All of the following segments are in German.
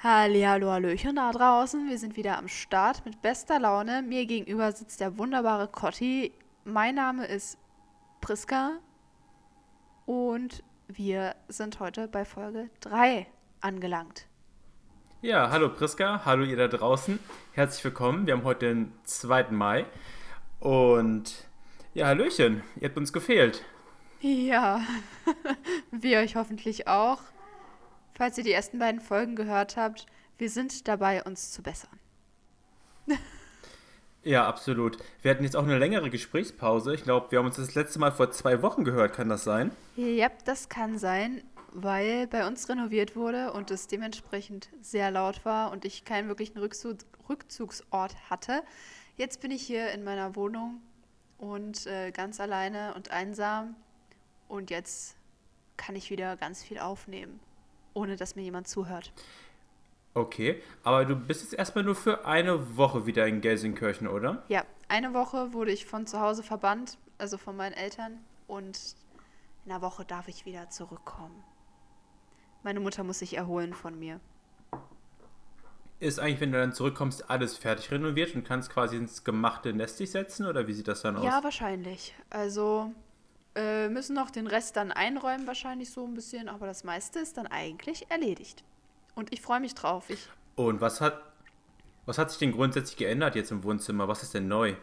Hallihallo, Hallöchen da draußen. Wir sind wieder am Start mit bester Laune. Mir gegenüber sitzt der wunderbare Cotti. Mein Name ist Priska und wir sind heute bei Folge 3 angelangt. Ja, hallo Priska, hallo ihr da draußen. Herzlich willkommen. Wir haben heute den 2. Mai und ja, Hallöchen, ihr habt uns gefehlt. Ja, wir euch hoffentlich auch. Falls ihr die ersten beiden Folgen gehört habt, wir sind dabei, uns zu bessern. Ja, absolut. Wir hatten jetzt auch eine längere Gesprächspause. Ich glaube, wir haben uns das letzte Mal vor zwei Wochen gehört. Kann das sein? Ja, das kann sein, weil bei uns renoviert wurde und es dementsprechend sehr laut war und ich keinen wirklichen Rückzug Rückzugsort hatte. Jetzt bin ich hier in meiner Wohnung und äh, ganz alleine und einsam und jetzt kann ich wieder ganz viel aufnehmen ohne dass mir jemand zuhört. Okay, aber du bist jetzt erstmal nur für eine Woche wieder in Gelsenkirchen, oder? Ja, eine Woche wurde ich von zu Hause verbannt, also von meinen Eltern. Und in einer Woche darf ich wieder zurückkommen. Meine Mutter muss sich erholen von mir. Ist eigentlich, wenn du dann zurückkommst, alles fertig renoviert und kannst quasi ins gemachte Nest dich setzen? Oder wie sieht das dann aus? Ja, wahrscheinlich. Also äh, müssen noch den Rest dann einräumen, wahrscheinlich so ein bisschen, aber das meiste ist dann eigentlich erledigt. Und ich freue mich drauf. Ich Und was hat, was hat sich denn grundsätzlich geändert jetzt im Wohnzimmer? Was ist denn neu?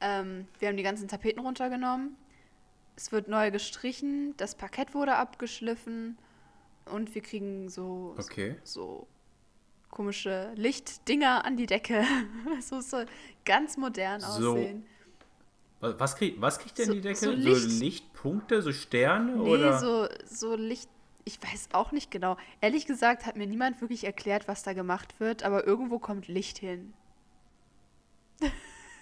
Ähm, wir haben die ganzen Tapeten runtergenommen. Es wird neu gestrichen, das Parkett wurde abgeschliffen und wir kriegen so, okay. so, so komische Lichtdinger an die Decke. so soll ganz modern aussehen. Was, krieg, was kriegt denn so, die Decke? So, Licht. so, Lichtpunkte, so Sterne? Nee, oder? So, so Licht. Ich weiß auch nicht genau. Ehrlich gesagt hat mir niemand wirklich erklärt, was da gemacht wird, aber irgendwo kommt Licht hin.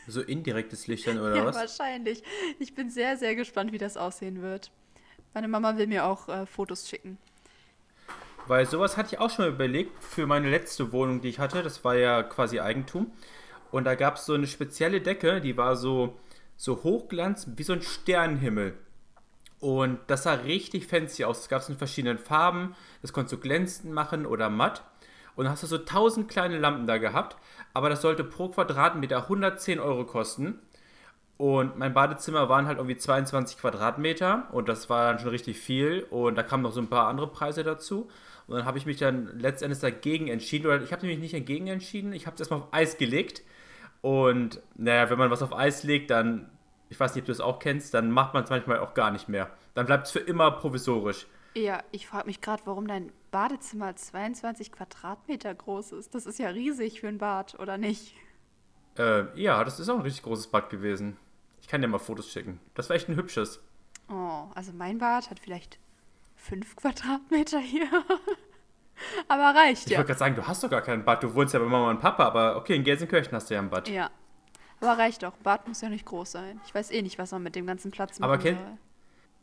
So indirektes Licht dann, oder ja, was? wahrscheinlich. Ich bin sehr, sehr gespannt, wie das aussehen wird. Meine Mama will mir auch äh, Fotos schicken. Weil sowas hatte ich auch schon mal überlegt für meine letzte Wohnung, die ich hatte. Das war ja quasi Eigentum. Und da gab es so eine spezielle Decke, die war so so Hochglanz wie so ein Sternenhimmel. Und das sah richtig fancy aus. Es gab es in verschiedenen Farben. Das konntest du glänzend machen oder matt. Und dann hast du so tausend kleine Lampen da gehabt. Aber das sollte pro Quadratmeter 110 Euro kosten. Und mein Badezimmer waren halt irgendwie 22 Quadratmeter. Und das war dann schon richtig viel. Und da kamen noch so ein paar andere Preise dazu. Und dann habe ich mich dann letztendlich dagegen entschieden. Oder ich habe mich nicht dagegen entschieden. Ich habe es erstmal auf Eis gelegt und naja, wenn man was auf Eis legt, dann, ich weiß nicht, ob du das auch kennst, dann macht man es manchmal auch gar nicht mehr. Dann bleibt es für immer provisorisch. Ja, ich frage mich gerade, warum dein Badezimmer 22 Quadratmeter groß ist. Das ist ja riesig für ein Bad, oder nicht? Äh, ja, das ist auch ein richtig großes Bad gewesen. Ich kann dir mal Fotos schicken. Das war echt ein hübsches. Oh, also mein Bad hat vielleicht 5 Quadratmeter hier. aber reicht ich ja. Ich wollte gerade sagen, du hast doch gar kein Bad. Du wohnst ja bei Mama und Papa, aber okay, in Gelsenkirchen hast du ja ein Bad. Ja. Aber reicht doch. Bad muss ja nicht groß sein. Ich weiß eh nicht, was man mit dem ganzen Platz machen aber kenn soll.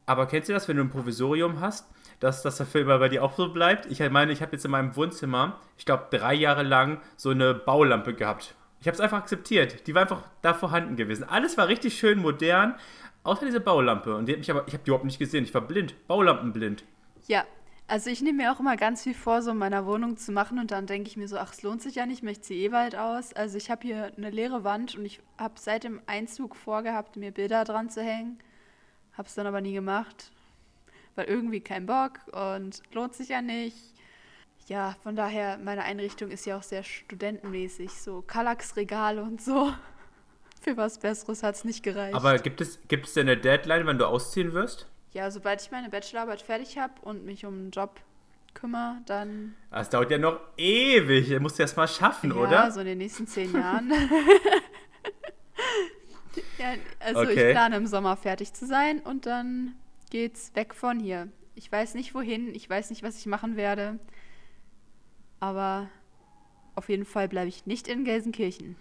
Aber kennst du das, wenn du ein Provisorium hast, dass das dafür immer bei dir auch so bleibt? Ich meine, ich habe jetzt in meinem Wohnzimmer, ich glaube, drei Jahre lang so eine Baulampe gehabt. Ich habe es einfach akzeptiert. Die war einfach da vorhanden gewesen. Alles war richtig schön modern, außer diese Baulampe. Und die hat mich aber, ich habe die überhaupt nicht gesehen. Ich war blind, Baulampenblind. Ja, also ich nehme mir auch immer ganz viel vor, so in meiner Wohnung zu machen und dann denke ich mir so, ach, es lohnt sich ja nicht, ich möchte sie eh bald aus. Also ich habe hier eine leere Wand und ich habe seit dem Einzug vorgehabt, mir Bilder dran zu hängen. Habe es dann aber nie gemacht, weil irgendwie kein Bock und lohnt sich ja nicht. Ja, von daher, meine Einrichtung ist ja auch sehr studentenmäßig, so Kallax-Regale und so. Für was Besseres hat es nicht gereicht. Aber gibt es, gibt es denn eine Deadline, wenn du ausziehen wirst? Ja, sobald ich meine Bachelorarbeit fertig habe und mich um einen Job kümmere, dann. Das dauert ja noch ewig. Du musst du erst mal schaffen, ja, oder? Ja, so in den nächsten zehn Jahren. ja, also okay. ich plane im Sommer fertig zu sein und dann geht's weg von hier. Ich weiß nicht wohin, ich weiß nicht, was ich machen werde. Aber auf jeden Fall bleibe ich nicht in Gelsenkirchen.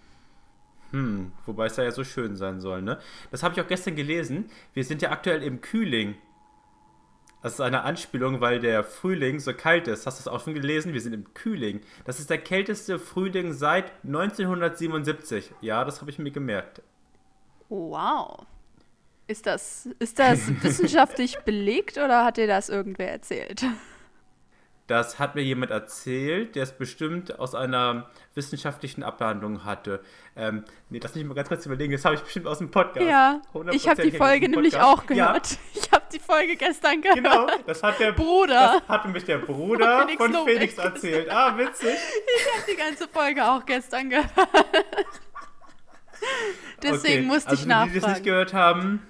Hm, wobei es da ja so schön sein soll, ne? Das habe ich auch gestern gelesen. Wir sind ja aktuell im Kühling. Das ist eine Anspielung, weil der Frühling so kalt ist. Hast du das auch schon gelesen? Wir sind im Kühling. Das ist der kälteste Frühling seit 1977. Ja, das habe ich mir gemerkt. Wow. Ist das, ist das wissenschaftlich belegt oder hat dir das irgendwer erzählt? Das hat mir jemand erzählt, der es bestimmt aus einer wissenschaftlichen Abhandlung hatte. Ähm, nee, das nicht mal ganz kurz überlegen, das habe ich bestimmt aus dem Podcast. Ja, ich habe die Folge nämlich auch gehört. Ja. Ich habe die Folge gestern gehört. Genau, das hat der Bruder. Das hat mich der Bruder Felix von Felix erzählt. Ah, witzig. Ich habe die ganze Folge auch gestern gehört. Deswegen okay, musste also ich nachfragen. Die, die das nicht gehört haben,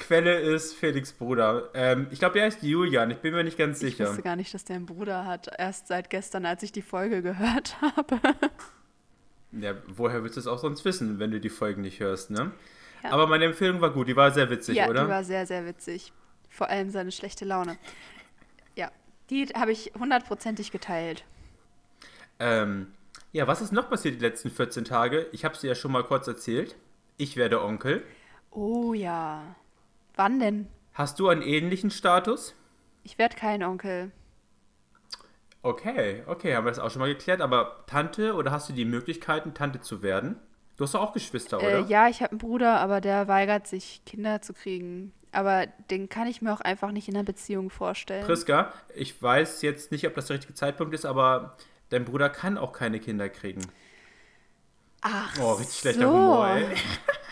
Quelle ist Felix Bruder. Ähm, ich glaube, er heißt Julian. Ich bin mir nicht ganz sicher. Ich wusste gar nicht, dass der einen Bruder hat. Erst seit gestern, als ich die Folge gehört habe. Ja, woher willst du es auch sonst wissen, wenn du die Folgen nicht hörst, ne? Ja. Aber meine Empfehlung war gut. Die war sehr witzig, ja, oder? Ja, die war sehr, sehr witzig. Vor allem seine schlechte Laune. Ja, die habe ich hundertprozentig geteilt. Ähm, ja, was ist noch passiert die letzten 14 Tage? Ich habe es dir ja schon mal kurz erzählt. Ich werde Onkel. Oh ja. Wann denn? Hast du einen ähnlichen Status? Ich werde kein Onkel. Okay, okay, haben wir das auch schon mal geklärt. Aber Tante oder hast du die Möglichkeiten, Tante zu werden? Du hast doch auch Geschwister, äh, oder? Äh, ja, ich habe einen Bruder, aber der weigert sich, Kinder zu kriegen. Aber den kann ich mir auch einfach nicht in einer Beziehung vorstellen. Priska, ich weiß jetzt nicht, ob das der richtige Zeitpunkt ist, aber dein Bruder kann auch keine Kinder kriegen. Ach, oh, richtig so. schlechter Humor, ey.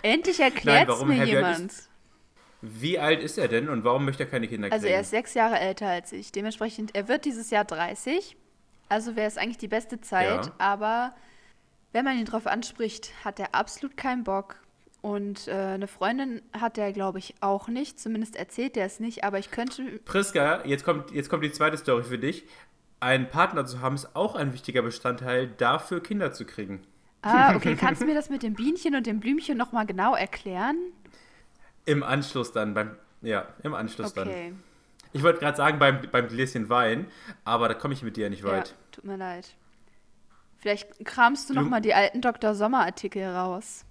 Endlich erklärt es mir jemand. Wie alt ist er denn und warum möchte er keine Kinder kriegen? Also er ist sechs Jahre älter als ich. Dementsprechend, er wird dieses Jahr 30. Also wäre es eigentlich die beste Zeit. Ja. Aber wenn man ihn darauf anspricht, hat er absolut keinen Bock. Und äh, eine Freundin hat er, glaube ich, auch nicht. Zumindest erzählt er es nicht. Aber ich könnte... Priska, jetzt kommt, jetzt kommt die zweite Story für dich. Einen Partner zu haben ist auch ein wichtiger Bestandteil, dafür Kinder zu kriegen. Ah, okay. Kannst du mir das mit dem Bienchen und dem Blümchen nochmal genau erklären? Im Anschluss dann, beim, ja, im Anschluss okay. dann. Ich wollte gerade sagen, beim, beim Gläschen Wein, aber da komme ich mit dir nicht weit. Ja, tut mir leid. Vielleicht kramst du, du nochmal die alten Dr. Sommer-Artikel raus.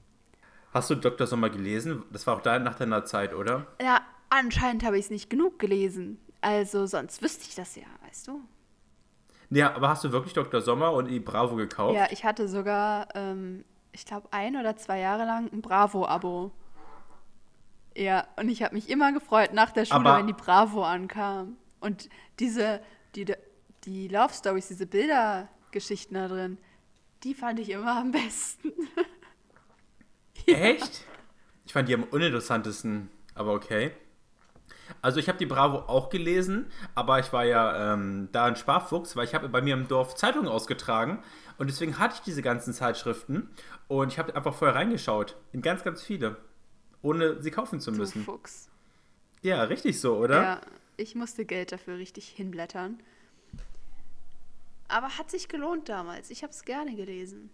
Hast du Dr. Sommer gelesen? Das war auch da nach deiner Zeit, oder? Ja, anscheinend habe ich es nicht genug gelesen. Also, sonst wüsste ich das ja, weißt du? Ja, aber hast du wirklich Dr. Sommer und die Bravo gekauft? Ja, ich hatte sogar, ähm, ich glaube, ein oder zwei Jahre lang ein Bravo-Abo. Ja, und ich habe mich immer gefreut nach der Schule, Aber wenn die Bravo ankam. Und diese, die, die Love Stories, diese Bildergeschichten da drin, die fand ich immer am besten. ja. Echt? Ich fand die am uninteressantesten, aber okay. Also ich habe die Bravo auch gelesen, aber ich war ja ähm, da ein Sparfuchs, weil ich habe bei mir im Dorf Zeitungen ausgetragen und deswegen hatte ich diese ganzen Zeitschriften und ich habe einfach vorher reingeschaut in ganz, ganz viele ohne sie kaufen zu müssen. Du Fuchs. Ja, richtig so, oder? Ja, ich musste Geld dafür richtig hinblättern. Aber hat sich gelohnt damals. Ich habe es gerne gelesen.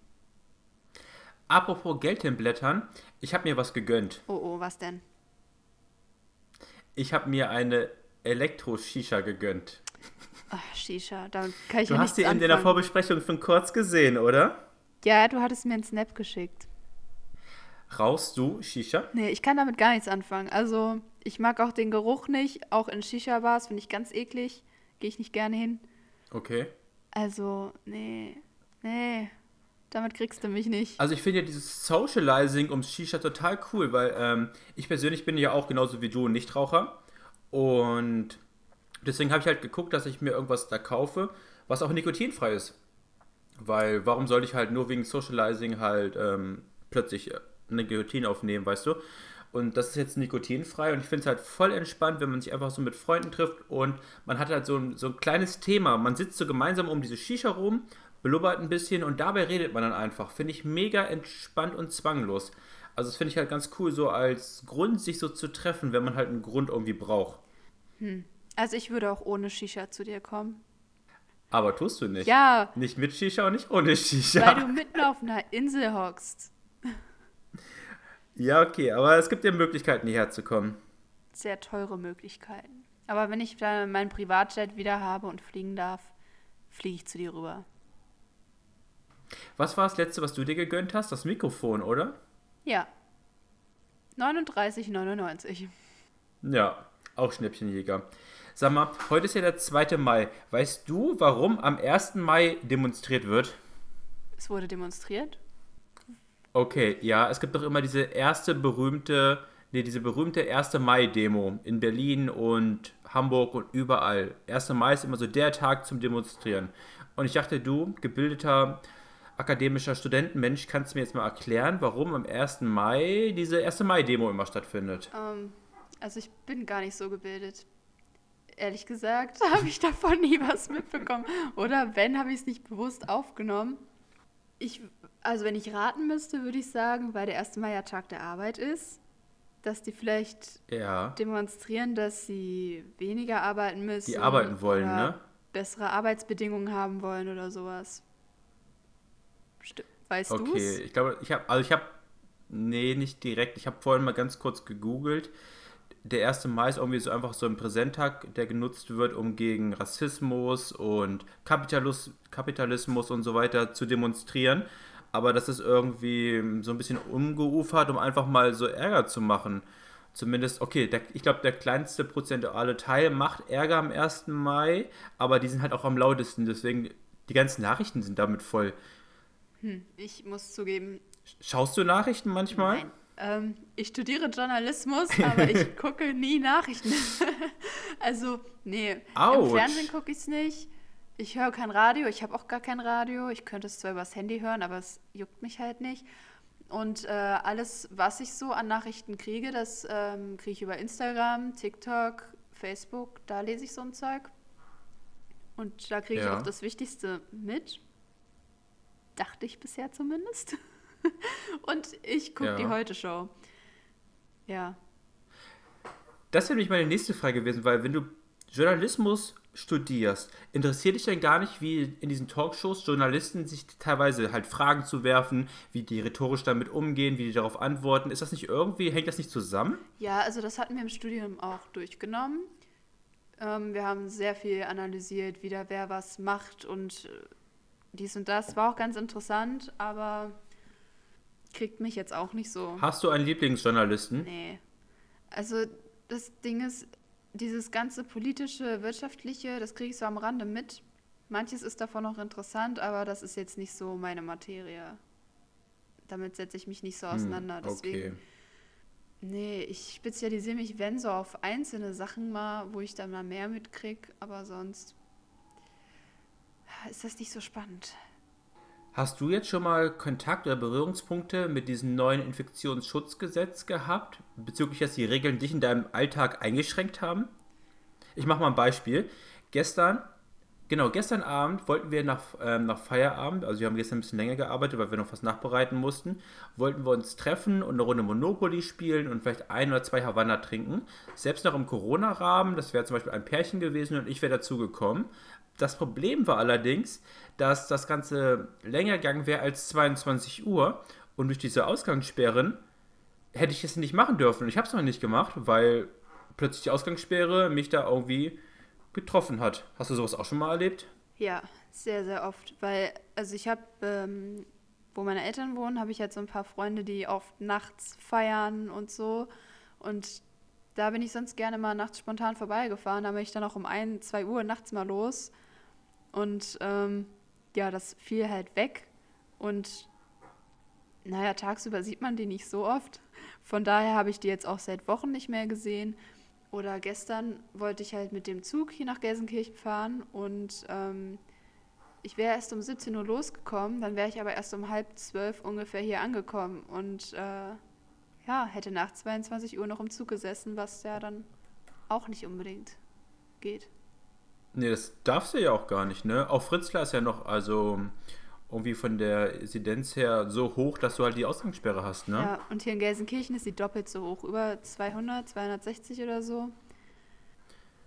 Apropos Geld hinblättern, ich habe mir was gegönnt. Oh, oh, was denn? Ich habe mir eine Elektro-Shisha gegönnt. Ach, Shisha, da kann ich Du ja hast sie in der Vorbesprechung von kurz gesehen, oder? Ja, du hattest mir einen Snap geschickt. Rauchst du Shisha? Nee, ich kann damit gar nichts anfangen. Also, ich mag auch den Geruch nicht. Auch in Shisha-Bars finde ich ganz eklig. Gehe ich nicht gerne hin. Okay. Also, nee. Nee. Damit kriegst du mich nicht. Also ich finde ja dieses Socializing ums Shisha total cool, weil ähm, ich persönlich bin ja auch genauso wie du ein Nichtraucher. Und deswegen habe ich halt geguckt, dass ich mir irgendwas da kaufe, was auch nikotinfrei ist. Weil warum soll ich halt nur wegen Socializing halt ähm, plötzlich äh, Nikotin aufnehmen, weißt du? Und das ist jetzt nikotinfrei und ich finde es halt voll entspannt, wenn man sich einfach so mit Freunden trifft und man hat halt so ein, so ein kleines Thema. Man sitzt so gemeinsam um diese Shisha rum, blubbert ein bisschen und dabei redet man dann einfach. Finde ich mega entspannt und zwanglos. Also das finde ich halt ganz cool, so als Grund, sich so zu treffen, wenn man halt einen Grund irgendwie braucht. Hm. Also ich würde auch ohne Shisha zu dir kommen. Aber tust du nicht. Ja. Nicht mit Shisha und nicht ohne Shisha. Weil du mitten auf einer Insel hockst. Ja, okay, aber es gibt ja Möglichkeiten, hierher zu kommen. Sehr teure Möglichkeiten. Aber wenn ich dann meinen Privatjet wieder habe und fliegen darf, fliege ich zu dir rüber. Was war das letzte, was du dir gegönnt hast? Das Mikrofon, oder? Ja. 39,99. Ja, auch Schnäppchenjäger. Sag mal, heute ist ja der 2. Mai. Weißt du, warum am 1. Mai demonstriert wird? Es wurde demonstriert? Okay, ja, es gibt doch immer diese erste berühmte Nee, diese berühmte 1. Mai-Demo in Berlin und Hamburg und überall. 1. Mai ist immer so der Tag zum Demonstrieren. Und ich dachte, du, gebildeter akademischer Studentenmensch, kannst du mir jetzt mal erklären, warum am 1. Mai diese 1. Mai-Demo immer stattfindet? Ähm, also ich bin gar nicht so gebildet. Ehrlich gesagt habe ich davon nie was mitbekommen. Oder wenn, habe ich es nicht bewusst aufgenommen. Ich, also wenn ich raten müsste, würde ich sagen, weil der 1. Mai ja Tag der Arbeit ist, dass die vielleicht Ja, demonstrieren, dass sie weniger arbeiten müssen. die arbeiten wollen, ne? Bessere Arbeitsbedingungen haben wollen oder sowas. Sti- Weißt Okay, du's? ich glaube, ich habe, also ich habe, nee, nicht direkt. Ich habe vorhin mal ganz kurz gegoogelt. Der 1. Mai ist irgendwie so einfach so ein Präsenttag, der genutzt wird, um gegen Rassismus und Kapitalus, Kapitalismus und so weiter zu demonstrieren. Aber das ist irgendwie so ein bisschen umgeufert, um einfach mal so Ärger zu machen. Zumindest, okay, der, ich glaube, der kleinste prozentuale Teil macht Ärger am 1. Mai, aber die sind halt auch am lautesten. Deswegen, die ganzen Nachrichten sind damit voll. Ich muss zugeben, Schaust du Nachrichten manchmal? Nein. Ähm, ich studiere Journalismus, aber ich gucke nie Nachrichten. also, nee. Autsch. Im Fernsehen gucke ich es nicht. Ich höre kein Radio. Ich habe auch gar kein Radio. Ich könnte es zwar übers Handy hören, aber es juckt mich halt nicht. Und äh, alles, was ich so an Nachrichten kriege, das ähm, kriege ich über Instagram, TikTok, Facebook. Da lese ich so ein Zeug. Und da kriege ich Ja. auch das Wichtigste mit. Dachte ich bisher zumindest. Und ich gucke Ja. die Heute-Show. Ja. Das wäre nämlich meine nächste Frage gewesen, weil wenn du Journalismus studierst, interessiert dich denn gar nicht, wie in diesen Talkshows Journalisten sich teilweise halt Fragen zu werfen, wie die rhetorisch damit umgehen, wie die darauf antworten? Ist das nicht irgendwie, hängt das nicht zusammen? Ja, also das hatten wir im Studium auch durchgenommen. Ähm, wir haben sehr viel analysiert, wie da wer was macht und äh, dies und das. War auch ganz interessant, aber kriegt mich jetzt auch nicht so. Hast du einen Lieblingsjournalisten? Nee. Also das Ding ist, dieses ganze politische, wirtschaftliche, das kriege ich so am Rande mit. Manches ist davon auch interessant, aber das ist jetzt nicht so meine Materie. Damit setze ich mich nicht so auseinander. Deswegen, Okay. nee, ich spezialisiere mich, wenn so auf einzelne Sachen mal, wo ich dann mal mehr mitkriege, aber sonst ist das nicht so spannend. Hast du jetzt schon mal Kontakt oder Berührungspunkte mit diesem neuen Infektionsschutzgesetz gehabt, bezüglich, dass die Regeln dich in deinem Alltag eingeschränkt haben? Ich mache mal ein Beispiel. Gestern, genau, gestern Abend wollten wir nach, ähm, nach Feierabend, also wir haben gestern ein bisschen länger gearbeitet, weil wir noch was nachbereiten mussten, wollten wir uns treffen und eine Runde Monopoly spielen und vielleicht ein oder zwei Havanna trinken. Selbst noch im Corona-Rahmen, das wäre zum Beispiel ein Pärchen gewesen und ich wäre dazu gekommen. Das Problem war allerdings, dass das Ganze länger gegangen wäre als 22 Uhr und durch diese Ausgangssperren hätte ich es nicht machen dürfen. Ich habe es noch nicht gemacht, weil plötzlich die Ausgangssperre mich da irgendwie getroffen hat. Hast du sowas auch schon mal erlebt? Ja, sehr, sehr oft. Weil, also ich habe, ähm, wo meine Eltern wohnen, habe ich halt so ein paar Freunde, die oft nachts feiern und so. Und da bin ich sonst gerne mal nachts spontan vorbeigefahren. Da bin ich dann auch um 1, 2 Uhr nachts mal los. Und ähm, ja, das fiel halt weg. Und naja, tagsüber sieht man die nicht so oft. Von daher habe ich die jetzt auch seit Wochen nicht mehr gesehen. Oder gestern wollte ich halt mit dem Zug hier nach Gelsenkirchen fahren und ähm, ich wäre erst um 17 Uhr losgekommen, dann wäre ich aber erst um halb zwölf ungefähr hier angekommen und äh, ja, hätte nach 22 Uhr noch im Zug gesessen, was ja dann auch nicht unbedingt geht. Nee, das darfst du ja auch gar nicht, ne? Auch Fritzlar ist ja noch, also irgendwie von der Inzidenz her so hoch, dass du halt die Ausgangssperre hast, ne? Ja, und hier in Gelsenkirchen ist sie doppelt so hoch, über 200, 260 oder so.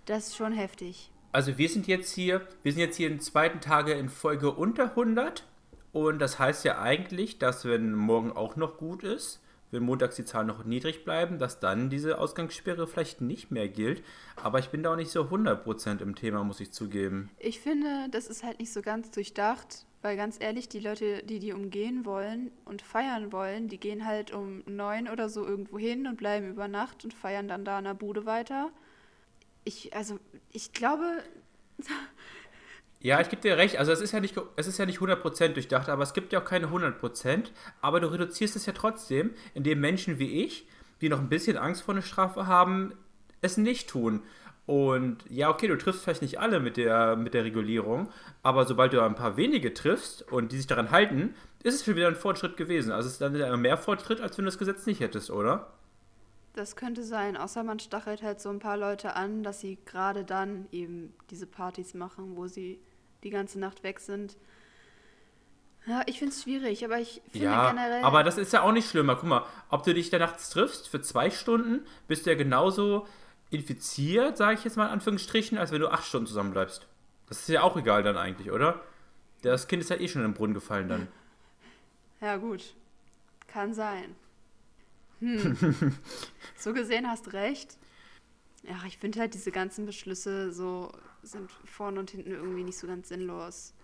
Das ist schon heftig. Also wir sind jetzt hier, wir sind jetzt hier in zweiten Tage in Folge unter 100 und das heißt ja eigentlich, dass wenn morgen auch noch gut ist, wenn montags die Zahlen noch niedrig bleiben, dass dann diese Ausgangssperre vielleicht nicht mehr gilt. Aber ich bin da auch nicht so 100% im Thema, muss ich zugeben. Ich finde, das ist halt nicht so ganz durchdacht, weil ganz ehrlich, die Leute, die die umgehen wollen und feiern wollen, die gehen halt um neun oder so irgendwo hin und bleiben über Nacht und feiern dann da in der Bude weiter. Ich, also, ich glaube, Ja, ich gebe dir recht. Also es ist ja nicht, es ist ja nicht 100% durchdacht, aber es gibt ja auch keine 100%. Aber du reduzierst es ja trotzdem, indem Menschen wie ich die noch ein bisschen Angst vor einer Strafe haben, es nicht tun. Und ja, okay, du triffst vielleicht nicht alle mit der, mit der Regulierung, aber sobald du ein paar wenige triffst und die sich daran halten, ist es schon wieder ein Fortschritt gewesen. Also es ist dann mehr Fortschritt, als wenn du das Gesetz nicht hättest, oder? Das könnte sein, außer man stachelt halt so ein paar Leute an, dass sie gerade dann eben diese Partys machen, wo sie die ganze Nacht weg sind. Ja, ich finde es schwierig, aber ich finde ja, generell. Aber das ist ja auch nicht schlimmer. Guck mal, ob du dich da nachts triffst für zwei Stunden, bist du ja genauso infiziert, sage ich jetzt mal in Anführungsstrichen, als wenn du acht Stunden zusammen bleibst. Das ist ja auch egal dann eigentlich, oder? Das Kind ist ja eh schon in den Brunnen gefallen dann. Ja, gut. Kann sein. Hm. so gesehen hast recht. Ja, ich finde halt diese ganzen Beschlüsse so sind vorne und hinten irgendwie nicht so ganz sinnlos.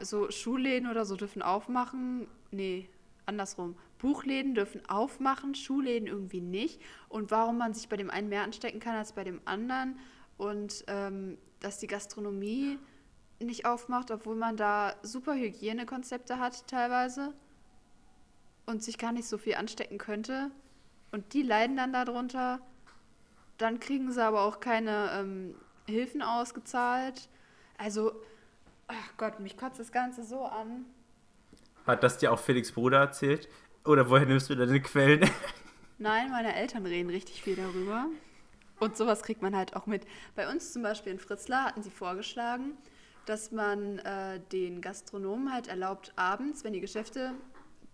So Schulläden oder so dürfen aufmachen. Nee, andersrum. Buchläden dürfen aufmachen, Schulläden irgendwie nicht. Und warum man sich bei dem einen mehr anstecken kann als bei dem anderen. Und ähm, dass die Gastronomie nicht aufmacht, obwohl man da super Hygienekonzepte hat teilweise und sich gar nicht so viel anstecken könnte. Und die leiden dann darunter. Dann kriegen sie aber auch keine ähm, Hilfen ausgezahlt. Also, ach Gott, mich kotzt das Ganze so an. Hat das dir auch Felix Bruder erzählt? Oder woher nimmst du deine Quellen? Nein, meine Eltern reden richtig viel darüber. Und sowas kriegt man halt auch mit. Bei uns zum Beispiel in Fritzlar hatten sie vorgeschlagen, dass man äh, den Gastronomen halt erlaubt, abends, wenn die Geschäfte,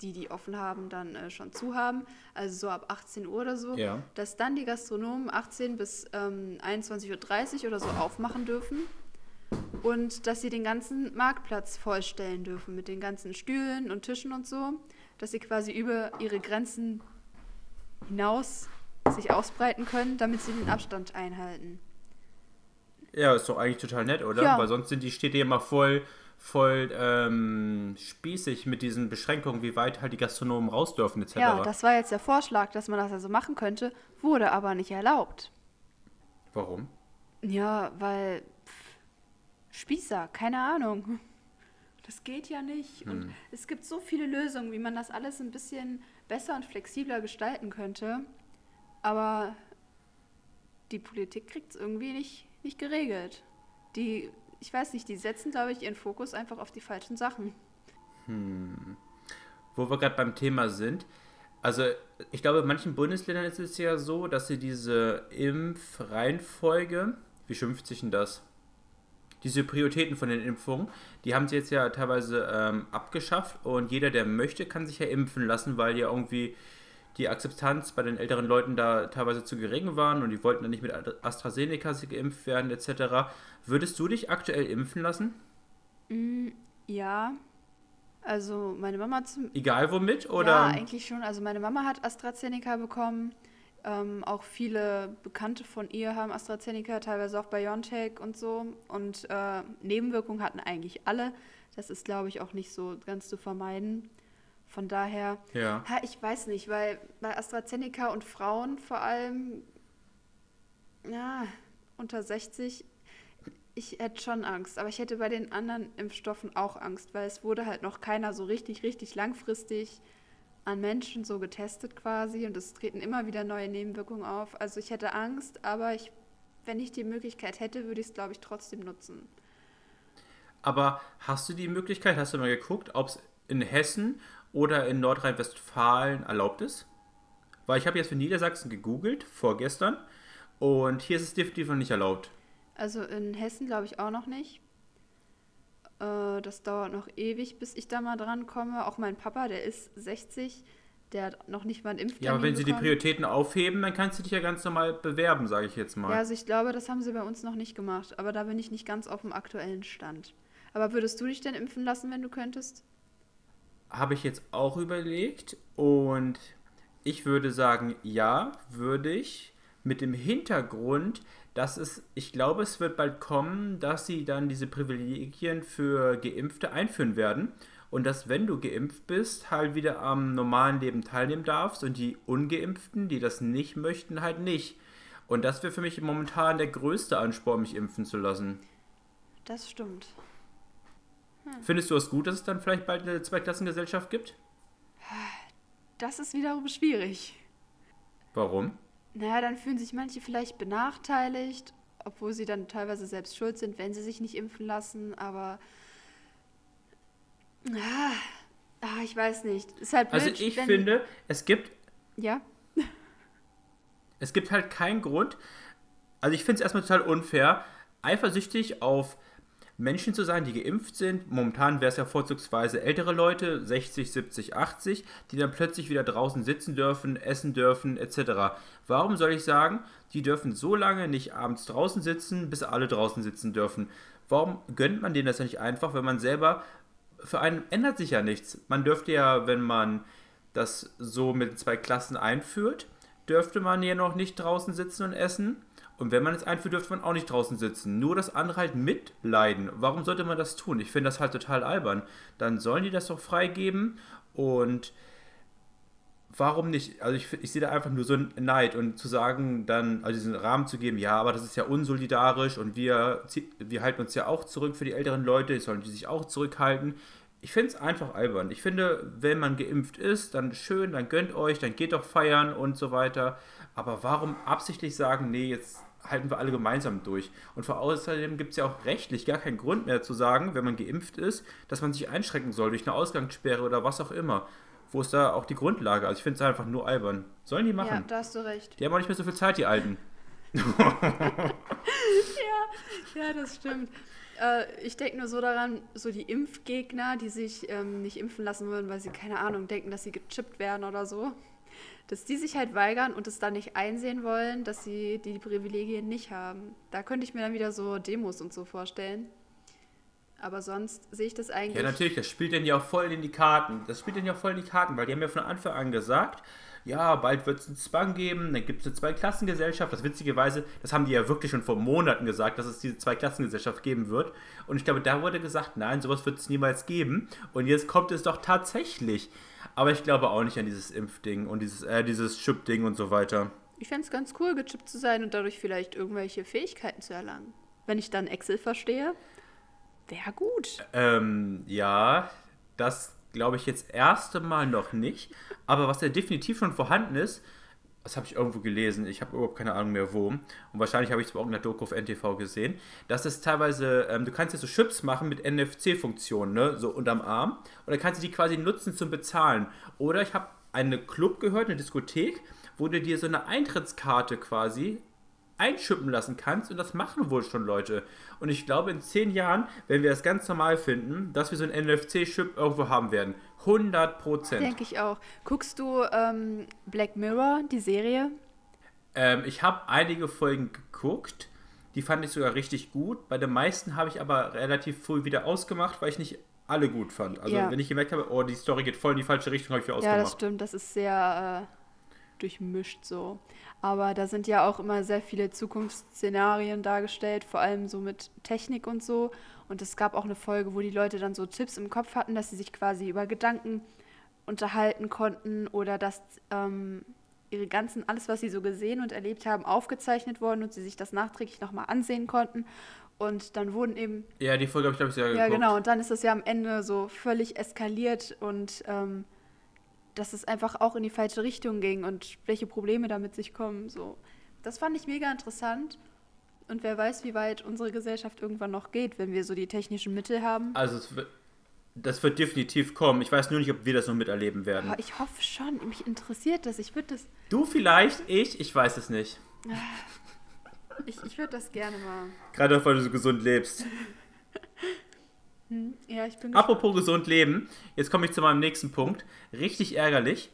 die die offen haben, dann äh, schon zu haben, also so ab 18 Uhr oder so, ja. dass dann die Gastronomen 18 bis ähm, 21.30 Uhr oder so aufmachen dürfen und dass sie den ganzen Marktplatz vollstellen dürfen mit den ganzen Stühlen und Tischen und so, dass sie quasi über ihre Grenzen hinaus sich ausbreiten können, damit sie den Abstand einhalten. Ja, ist doch eigentlich total nett, oder? Ja. Weil sonst sind die Städte ja immer voll, voll ähm, spießig mit diesen Beschränkungen, wie weit halt die Gastronomen raus dürfen, etc. Ja, das war jetzt der Vorschlag, dass man das also machen könnte, wurde aber nicht erlaubt. Warum? Ja, weil Spießer, keine Ahnung. Das geht ja nicht. Hm. Und es gibt so viele Lösungen, wie man das alles ein bisschen besser und flexibler gestalten könnte. Aber die Politik kriegt es irgendwie nicht, nicht geregelt. Die, ich weiß nicht, die setzen, glaube ich, ihren Fokus einfach auf die falschen Sachen. Hm. Wo wir gerade beim Thema sind, also ich glaube, in manchen Bundesländern ist es ja so, dass sie diese Impfreihenfolge, wie schimpft sich denn das? diese Prioritäten von den Impfungen, die haben sie jetzt ja teilweise ähm, abgeschafft und jeder, der möchte, kann sich ja impfen lassen, weil ja irgendwie die Akzeptanz bei den älteren Leuten da teilweise zu gering waren und die wollten dann nicht mit AstraZeneca geimpft werden etc. Würdest du dich aktuell impfen lassen? Mm, ja. Also meine Mama zum. Egal womit oder? Ja, eigentlich schon. Also meine Mama hat AstraZeneca bekommen. Ähm, auch viele Bekannte von ihr haben AstraZeneca, teilweise auch BioNTech und so. Und äh, Nebenwirkungen hatten eigentlich alle. Das ist, glaube ich, auch nicht so ganz zu vermeiden. Von daher, ja. ja. ich weiß nicht, weil bei AstraZeneca und Frauen vor allem, ja, unter 60, ich hätte schon Angst. Aber ich hätte bei den anderen Impfstoffen auch Angst, weil es wurde halt noch keiner so richtig, richtig langfristig an Menschen so getestet quasi und es treten immer wieder neue Nebenwirkungen auf. Also ich hätte Angst, aber ich, wenn ich die Möglichkeit hätte, würde ich es, glaube ich, trotzdem nutzen. Aber hast du die Möglichkeit, hast du mal geguckt, ob es in Hessen oder in Nordrhein-Westfalen erlaubt ist? Weil ich habe jetzt für Niedersachsen gegoogelt, vorgestern, und hier ist es definitiv noch nicht erlaubt. Also in Hessen glaube ich auch noch nicht. Äh, das dauert noch ewig, bis ich da mal dran komme. Auch mein Papa, der ist 60, der hat noch nicht mal einen Impftermin Ja, aber wenn sie die Prioritäten aufheben, dann kannst du dich ja ganz normal bewerben, sage ich jetzt mal. Ja, also ich glaube, das haben sie bei uns noch nicht gemacht. Aber da bin ich nicht ganz auf dem aktuellen Stand. Aber würdest du dich denn impfen lassen, wenn du könntest? Habe ich jetzt auch überlegt und ich würde sagen, ja, würde ich. Mit dem Hintergrund, dass es, ich glaube, es wird bald kommen, dass sie dann diese Privilegien für Geimpfte einführen werden und dass, wenn du geimpft bist, halt wieder am normalen Leben teilnehmen darfst und die Ungeimpften, die das nicht möchten, halt nicht. Und das wäre für mich momentan der größte Ansporn, mich impfen zu lassen. Das stimmt. Hm. Findest du es gut, dass es dann vielleicht bald eine Zweiklassengesellschaft gibt? Das ist wiederum schwierig. Warum? Naja, dann fühlen sich manche vielleicht benachteiligt, obwohl sie dann teilweise selbst schuld sind, wenn sie sich nicht impfen lassen, aber. Ah, ah ich weiß nicht. Ist halt blöd, also ich wenn, finde, es gibt. Ja. Es gibt halt keinen Grund. Also ich finde es erstmal total unfair, eifersüchtig auf Menschen zu sein, die geimpft sind. Momentan wäre es ja vorzugsweise ältere Leute, 60, 70, 80, die dann plötzlich wieder draußen sitzen dürfen, essen dürfen, etc. Warum soll ich sagen, die dürfen so lange nicht abends draußen sitzen, bis alle draußen sitzen dürfen? Warum gönnt man denen das ja nicht einfach, wenn man selber, für einen ändert sich ja nichts. Man dürfte ja, wenn man das so mit zwei Klassen einführt, dürfte man ja noch nicht draußen sitzen und essen. Und wenn man es einführt, dürfte man auch nicht draußen sitzen. Nur das andere halt mitleiden. Warum sollte man das tun? Ich finde das halt total albern. Dann sollen die das doch freigeben und warum nicht? Also ich, ich sehe da einfach nur so einen Neid und zu sagen, dann, also diesen Rahmen zu geben, ja, aber das ist ja unsolidarisch und wir, wir halten uns ja auch zurück für die älteren Leute, sollen die sich auch zurückhalten. Ich finde es einfach albern. Ich finde, wenn man geimpft ist, dann schön, dann gönnt euch, dann geht doch feiern und so weiter. Aber warum absichtlich sagen, nee, jetzt halten wir alle gemeinsam durch. Und vor außerdem gibt es ja auch rechtlich gar keinen Grund mehr zu sagen, wenn man geimpft ist, dass man sich einschränken soll durch eine Ausgangssperre oder was auch immer. Wo ist da auch die Grundlage? Also ich finde es einfach nur albern. Sollen die machen? Ja, da hast du recht. Die haben auch nicht mehr so viel Zeit, die Alten. ja, ja, das stimmt. Äh, ich denke nur so daran, so die Impfgegner, die sich ähm, nicht impfen lassen würden, weil sie, keine Ahnung, denken, dass sie gechippt werden oder so dass die sich halt weigern und es dann nicht einsehen wollen, dass sie die Privilegien nicht haben. Da könnte ich mir dann wieder so Demos und so vorstellen. Aber sonst sehe ich das eigentlich. Ja, natürlich, das spielt denn ja auch voll in die Karten. Das spielt denn ja auch voll in die Karten, weil die haben ja von Anfang an gesagt, ja, bald wird es einen Zwang geben, dann gibt es eine Zweiklassengesellschaft. Das witzigerweise, das haben die ja wirklich schon vor Monaten gesagt, dass es diese Zweiklassengesellschaft geben wird. Und ich glaube, da wurde gesagt, nein, sowas wird es niemals geben. Und jetzt kommt es doch tatsächlich. Aber ich glaube auch nicht an dieses Impfding und dieses, äh, dieses Chip-Ding und so weiter. Ich fände es ganz cool, gechippt zu sein und dadurch vielleicht irgendwelche Fähigkeiten zu erlangen. Wenn ich dann Excel verstehe, wäre gut. Ähm, ja, das glaube ich jetzt erste Mal noch nicht. Aber was ja definitiv schon vorhanden ist, das habe ich irgendwo gelesen, ich habe überhaupt keine Ahnung mehr wo. Und wahrscheinlich habe ich es bei irgendeiner Doku auf NTV gesehen. dass es teilweise, ähm, du kannst ja so Chips machen mit NFC-Funktionen, ne? so unterm Arm. Und dann kannst du die quasi nutzen zum Bezahlen. Oder ich habe eine Club gehört, eine Diskothek, wo du dir so eine Eintrittskarte quasi einschippen lassen kannst und das machen wohl schon Leute. Und ich glaube, in zehn Jahren, wenn wir das ganz normal finden, dass wir so ein NFC-Chip irgendwo haben werden. 100 Prozent. Denke ich auch. Guckst du ähm, Black Mirror, die Serie? Ähm, ich habe einige Folgen geguckt. Die fand ich sogar richtig gut. Bei den meisten habe ich aber relativ früh wieder ausgemacht, weil ich nicht alle gut fand. Also ja. wenn ich gemerkt habe, oh, die Story geht voll in die falsche Richtung, habe ich wieder ausgemacht. Ja, das stimmt. Das ist sehr äh, durchmischt so. Aber da sind ja auch immer sehr viele Zukunftsszenarien dargestellt, vor allem so mit Technik und so. Und es gab auch eine Folge, wo die Leute dann so Tipps im Kopf hatten, dass sie sich quasi über Gedanken unterhalten konnten oder dass ähm, ihre ganzen, alles, was sie so gesehen und erlebt haben, aufgezeichnet worden und sie sich das nachträglich nochmal ansehen konnten. Und dann wurden eben. Ja, die Folge habe ich, glaube ich, sehr Ja, geguckt. genau. Und dann ist das ja am Ende so völlig eskaliert und ähm, dass es einfach auch in die falsche Richtung ging und welche Probleme damit sich kommen. So. Das fand ich mega interessant. Und wer weiß, wie weit unsere Gesellschaft irgendwann noch geht, wenn wir so die technischen Mittel haben. Also das wird definitiv kommen. Ich weiß nur nicht, ob wir das noch miterleben werden. Aber ich hoffe schon. Mich interessiert das. Ich würde das. Du vielleicht, ich, ich weiß es nicht. Ich, ich würde das gerne mal. Gerade weil du so gesund lebst. Hm, ja, ich bin Apropos gesund leben, jetzt komme ich zu meinem nächsten Punkt. Richtig ärgerlich.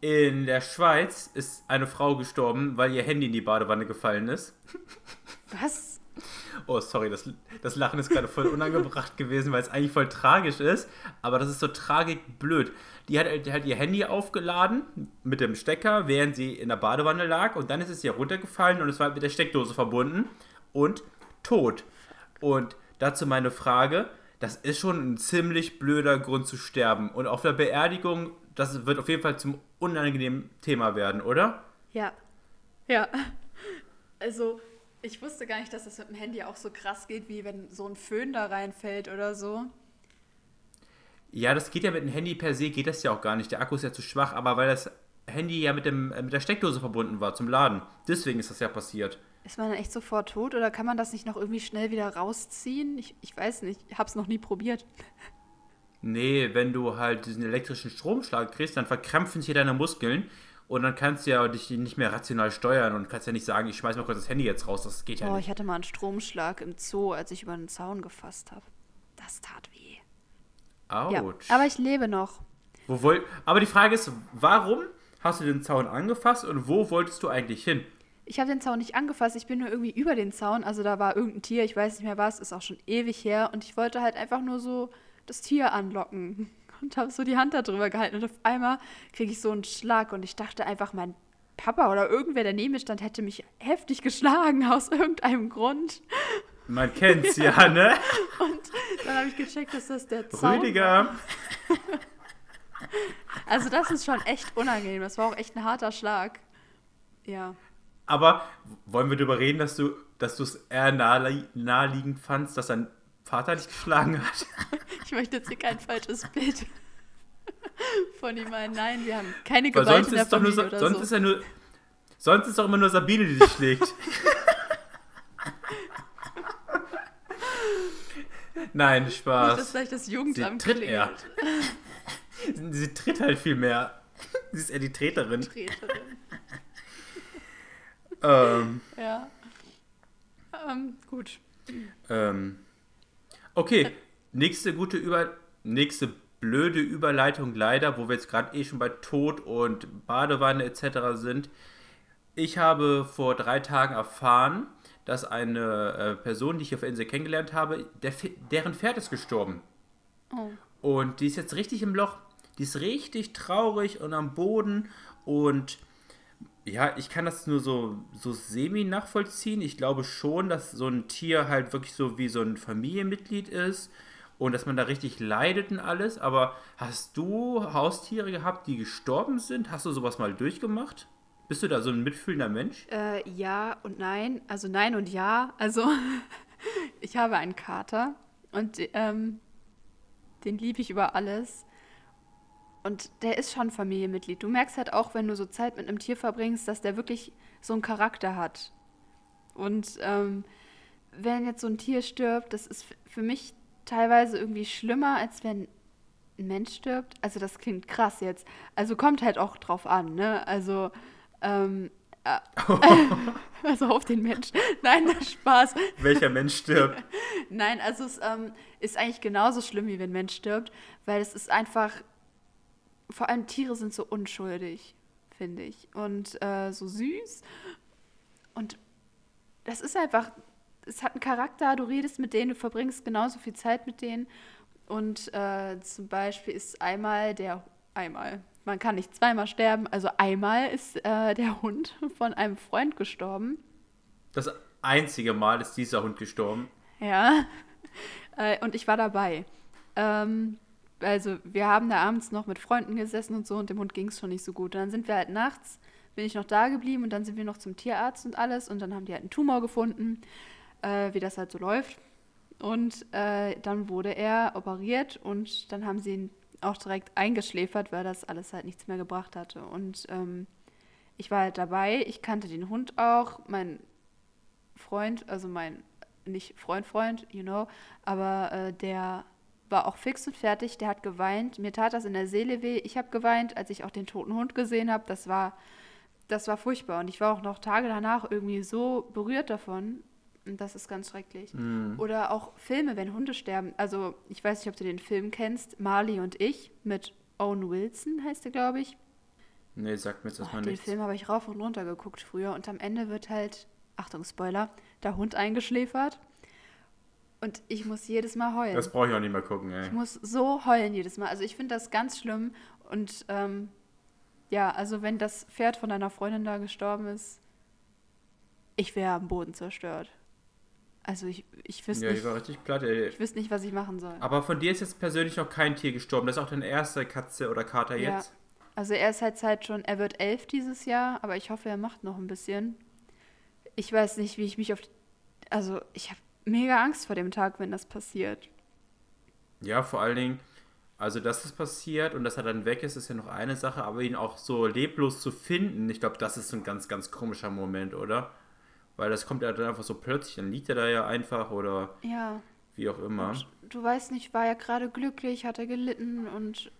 In der Schweiz ist eine Frau gestorben, weil ihr Handy in die Badewanne gefallen ist. Was? Oh, sorry, das, das Lachen ist gerade voll unangebracht gewesen, weil es eigentlich voll tragisch ist. Aber das ist so tragisch blöd. Die hat, die hat ihr Handy aufgeladen mit dem Stecker, während sie in der Badewanne lag. Und dann ist es ihr runtergefallen und es war mit der Steckdose verbunden und tot. Und dazu meine Frage: Das ist schon ein ziemlich blöder Grund zu sterben. Und auf der Beerdigung das wird auf jeden Fall zum unangenehmen Thema werden, oder? Ja. Ja. Also, ich wusste gar nicht, dass das mit dem Handy auch so krass geht, wie wenn so ein Föhn da reinfällt oder so. Ja, das geht ja mit dem Handy per se, geht das ja auch gar nicht. Der Akku ist ja zu schwach, aber weil das Handy ja mit, dem, äh, mit der Steckdose verbunden war zum Laden. Deswegen ist das ja passiert. Ist man dann echt sofort tot oder kann man das nicht noch irgendwie schnell wieder rausziehen? Ich, ich weiß nicht, ich habe es noch nie probiert. Nee, wenn du halt diesen elektrischen Stromschlag kriegst, dann verkrampfen sich deine Muskeln und dann kannst du ja dich nicht mehr rational steuern und kannst ja nicht sagen, ich schmeiß mal kurz das Handy jetzt raus, das geht ja Oh, nicht. ich hatte mal einen Stromschlag im Zoo, als ich über den Zaun gefasst habe. Das tat weh. Ja, Autsch. aber ich lebe noch. Wo woll aber die Frage ist, warum hast du den Zaun angefasst und wo wolltest du eigentlich hin? Ich habe den Zaun nicht angefasst, ich bin nur irgendwie über den Zaun. Also da war irgendein Tier, ich weiß nicht mehr was, ist auch schon ewig her. Und ich wollte halt einfach nur so das Tier anlocken und habe so die Hand da drüber gehalten. Und auf einmal kriege ich so einen Schlag und ich dachte einfach, mein Papa oder irgendwer, der neben mir stand, hätte mich heftig geschlagen aus irgendeinem Grund. Man kennt's ja, ne? Und dann habe ich gecheckt, dass das der Zaun war. Rüdiger. Also das ist schon echt unangenehm. Das war auch echt ein harter Schlag. Ja. Aber wollen wir darüber reden, dass du dass du es eher nahe, naheliegend fandst, dass dein Vater dich geschlagen hat? Ich möchte jetzt hier kein falsches Bild von ihm malen. Nein, wir haben keine Weil Gewalt sonst in der ist doch nur oder sonst so. ist ja nur sonst ist doch immer nur Sabine, die dich schlägt. Nein, Nicht, dass Spaß. vielleicht das Sie Jugendamt tritt eher. klingelt. Sie tritt halt viel mehr. Sie ist eher die Treterin. Treterin. Ähm, Ja. Ähm, gut. ähm, okay, nächste gute Über nächste blöde Überleitung leider, wo wir jetzt gerade eh schon bei Tod und Badewanne etc. sind. Ich habe vor drei Tagen erfahren, dass eine äh, Person, die ich auf der Insel kennengelernt habe, der, deren Pferd ist gestorben. Oh. Und die ist jetzt richtig im Loch. Die ist richtig traurig und am Boden. Und ja, ich kann das nur so, so semi nachvollziehen. Ich glaube schon, dass so ein Tier halt wirklich so wie so ein Familienmitglied ist. Und dass man da richtig leidet und alles. Aber hast du Haustiere gehabt, die gestorben sind? Hast du sowas mal durchgemacht? Bist du da so ein mitfühlender Mensch? Äh, ja und nein. Also nein und ja. Also ich habe einen Kater und ähm, den liebe ich über alles. Und der ist schon Familienmitglied. Du merkst halt auch, wenn du so Zeit mit einem Tier verbringst, dass der wirklich so einen Charakter hat. Und ähm, wenn jetzt so ein Tier stirbt, das ist für mich teilweise irgendwie schlimmer, als wenn ein Mensch stirbt. Also das klingt krass jetzt. Also kommt halt auch drauf an, ne? Also, ähm, äh, also auf den Mensch. Nein, Spaß. Welcher Mensch stirbt? Nein, also es ähm, ist eigentlich genauso schlimm, wie wenn ein Mensch stirbt, weil es ist einfach, vor allem Tiere sind so unschuldig, finde ich, und äh, so süß. Und das ist einfach, es hat einen Charakter, du redest mit denen, du verbringst genauso viel Zeit mit denen. Und äh, zum Beispiel ist einmal der, einmal, man kann nicht zweimal sterben, also einmal ist äh, der Hund von einem Freund gestorben. Das einzige Mal ist dieser Hund gestorben. Ja, äh, und ich war dabei. Ähm, also wir haben da abends noch mit Freunden gesessen und so und dem Hund ging es schon nicht so gut. Und dann sind wir halt nachts, bin ich noch da geblieben und dann sind wir noch zum Tierarzt und alles und dann haben die halt einen Tumor gefunden, äh, wie das halt so läuft. Und äh, dann wurde er operiert und dann haben sie ihn auch direkt eingeschläfert, weil das alles halt nichts mehr gebracht hatte. Und ähm, ich war halt dabei, ich kannte den Hund auch, mein Freund, also mein, nicht Freund, Freund, you know, aber äh, der war auch fix und fertig, der hat geweint, mir tat das in der Seele weh, ich habe geweint, als ich auch den toten Hund gesehen habe, das war, das war furchtbar. Und ich war auch noch Tage danach irgendwie so berührt davon. Und das ist ganz schrecklich. Oder auch Filme, wenn Hunde sterben, also ich weiß nicht, ob du den Film kennst, Marley und ich mit Owen Wilson heißt er, glaube ich. Nee, sagt mir jetzt Boah, erstmal den nichts. Film habe ich rauf und runter geguckt früher. Und am Ende wird halt, Achtung, Spoiler, der Hund eingeschläfert und ich muss jedes Mal heulen. Das brauche ich auch nicht mehr gucken, ey. ich muss so heulen jedes Mal. Also ich finde das ganz schlimm und ähm, ja, also wenn das Pferd von deiner Freundin da gestorben ist, ich wäre am Boden zerstört. Also ich, ich wüsste Ja, nicht, ich war richtig platt, ey. ich wüsste nicht, was ich machen soll. Aber von dir ist jetzt persönlich noch kein Tier gestorben. Das ist auch deine erste Katze oder Kater Ja. jetzt. Also er ist halt Zeit schon, er wird elf dieses Jahr, aber ich hoffe, er macht noch ein bisschen. Ich weiß nicht, wie ich mich auf. Also ich habe mega Angst vor dem Tag, wenn das passiert. Ja, vor allen Dingen, Also, dass es passiert und dass er dann weg ist, ist ja noch eine Sache, aber ihn auch so leblos zu finden, ich glaube, das ist ein ganz, ganz komischer Moment, oder? Weil das kommt ja dann einfach so plötzlich, dann liegt er da ja einfach oder Ja. wie auch immer. Und du weißt nicht, war er gerade glücklich, hat er gelitten und.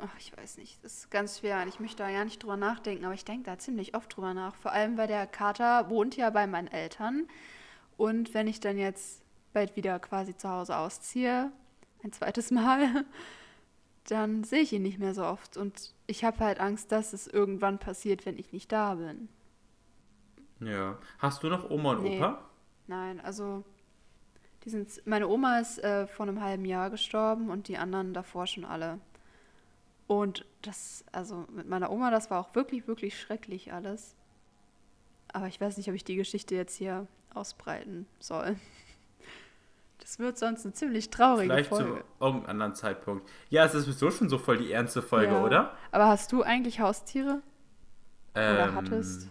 Ach, ich weiß nicht. Das ist ganz schwer ich möchte da ja nicht drüber nachdenken, aber ich denke da ziemlich oft drüber nach. Vor allem, weil der Kater wohnt ja bei meinen Eltern. Und wenn ich dann jetzt bald wieder quasi zu Hause ausziehe, ein zweites Mal, dann sehe ich ihn nicht mehr so oft. Und ich habe halt Angst, dass es irgendwann passiert, wenn ich nicht da bin. Ja. Hast du noch Oma und Nee. Opa? Nein, also die sind, meine Oma ist äh, vor einem halben Jahr gestorben und die anderen davor schon alle. Und das, also mit meiner Oma, das war auch wirklich, wirklich schrecklich alles. Aber ich weiß nicht, ob ich die Geschichte jetzt hier ausbreiten soll. Das wird sonst eine ziemlich traurige Vielleicht Folge. zu irgendeinem anderen Zeitpunkt. Ja, es ist sowieso schon so voll die ernste Folge, Ja. oder? Aber hast du eigentlich Haustiere? Oder Ähm, hattest?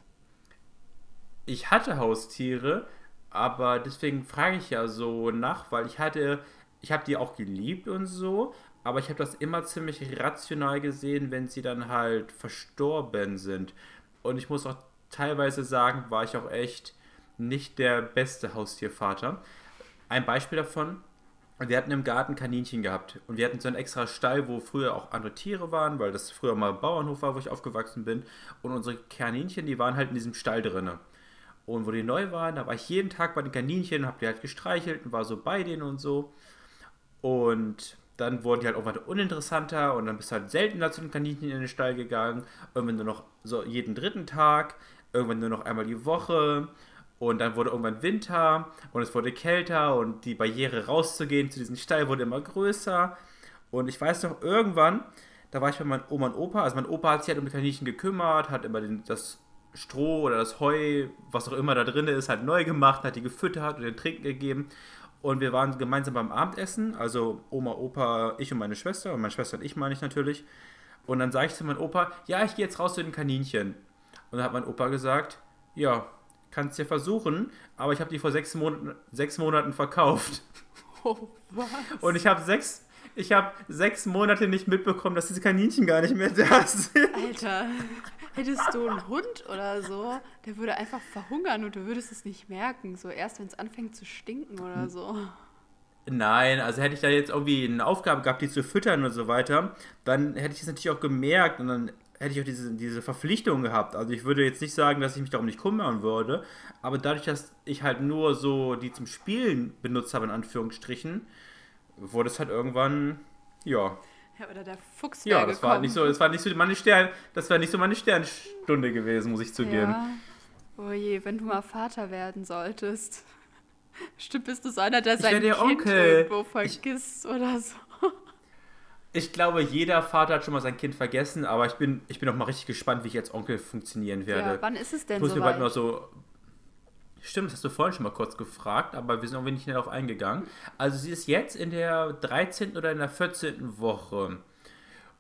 Ich hatte Haustiere, aber deswegen frage ich ja so nach, weil ich hatte, ich habe die auch geliebt und so, aber ich habe das immer ziemlich rational gesehen, wenn sie dann halt verstorben sind. Und ich muss auch teilweise sagen, war ich auch echt nicht der beste Haustiervater. Ein Beispiel davon, wir hatten im Garten Kaninchen gehabt und wir hatten so einen extra Stall, wo früher auch andere Tiere waren, weil das früher mal ein Bauernhof war, wo ich aufgewachsen bin. Und unsere Kaninchen, die waren halt in diesem Stall drinne. Und wo die neu waren, da war ich jeden Tag bei den Kaninchen hab die halt gestreichelt und war so bei denen und so. Und dann wurden die halt irgendwann uninteressanter und dann bist du halt seltener zu den Kaninchen in den Stall gegangen. Irgendwann nur noch so jeden dritten Tag, irgendwann nur noch einmal die Woche. Und dann wurde irgendwann Winter und es wurde kälter und die Barriere rauszugehen zu diesem Stall wurde immer größer. Und ich weiß noch, irgendwann, da war ich bei meinem Oma und Opa, also mein Opa hat sich halt um die Kaninchen gekümmert, hat immer den, das Stroh oder das Heu, was auch immer da drin ist, halt neu gemacht, hat die gefüttert und den Trinken gegeben. Und wir waren gemeinsam beim Abendessen, also Oma, Opa, ich und meine Schwester, und meine Schwester und ich meine ich natürlich. Und dann sage ich zu meinem Opa, ja, ich gehe jetzt raus zu den Kaninchen. Und dann hat mein Opa gesagt, ja, kannst ja versuchen, aber ich habe die vor sechs Monaten, sechs Monaten verkauft. Oh, was? Und ich habe sechs, ich habe sechs Monate nicht mitbekommen, dass diese Kaninchen gar nicht mehr da sind. Alter, hättest du einen Hund oder so, der würde einfach verhungern und du würdest es nicht merken. So erst, wenn es anfängt zu stinken oder so. Nein, also hätte ich da jetzt irgendwie eine Aufgabe gehabt, die zu füttern und so weiter, dann hätte ich es natürlich auch gemerkt und dann hätte ich auch diese, diese Verpflichtung gehabt. Also ich würde jetzt nicht sagen, dass ich mich darum nicht kümmern würde, aber dadurch, dass ich halt nur so die zum Spielen benutzt habe, in Anführungsstrichen, wurde es halt irgendwann, ja. Ja, oder der Fuchs Ja, das war nicht so, das war nicht so meine Stern, das war nicht so meine Sternstunde gewesen, muss ich zugeben. Ja. Oh je, wenn du mal Vater werden solltest. Stimmt, bist du so einer, der sein Kind irgendwo Ich- vergisst oder so. Ich glaube, jeder Vater hat schon mal sein Kind vergessen, aber ich bin, ich bin auch mal richtig gespannt, wie ich als Onkel funktionieren werde. Ja, wann ist es ich denn muss mir bald mal so. Stimmt, das hast du vorhin schon mal kurz gefragt, aber wir sind irgendwie nicht schnell darauf eingegangen. Also sie ist jetzt in der 13. oder in der 14. Woche.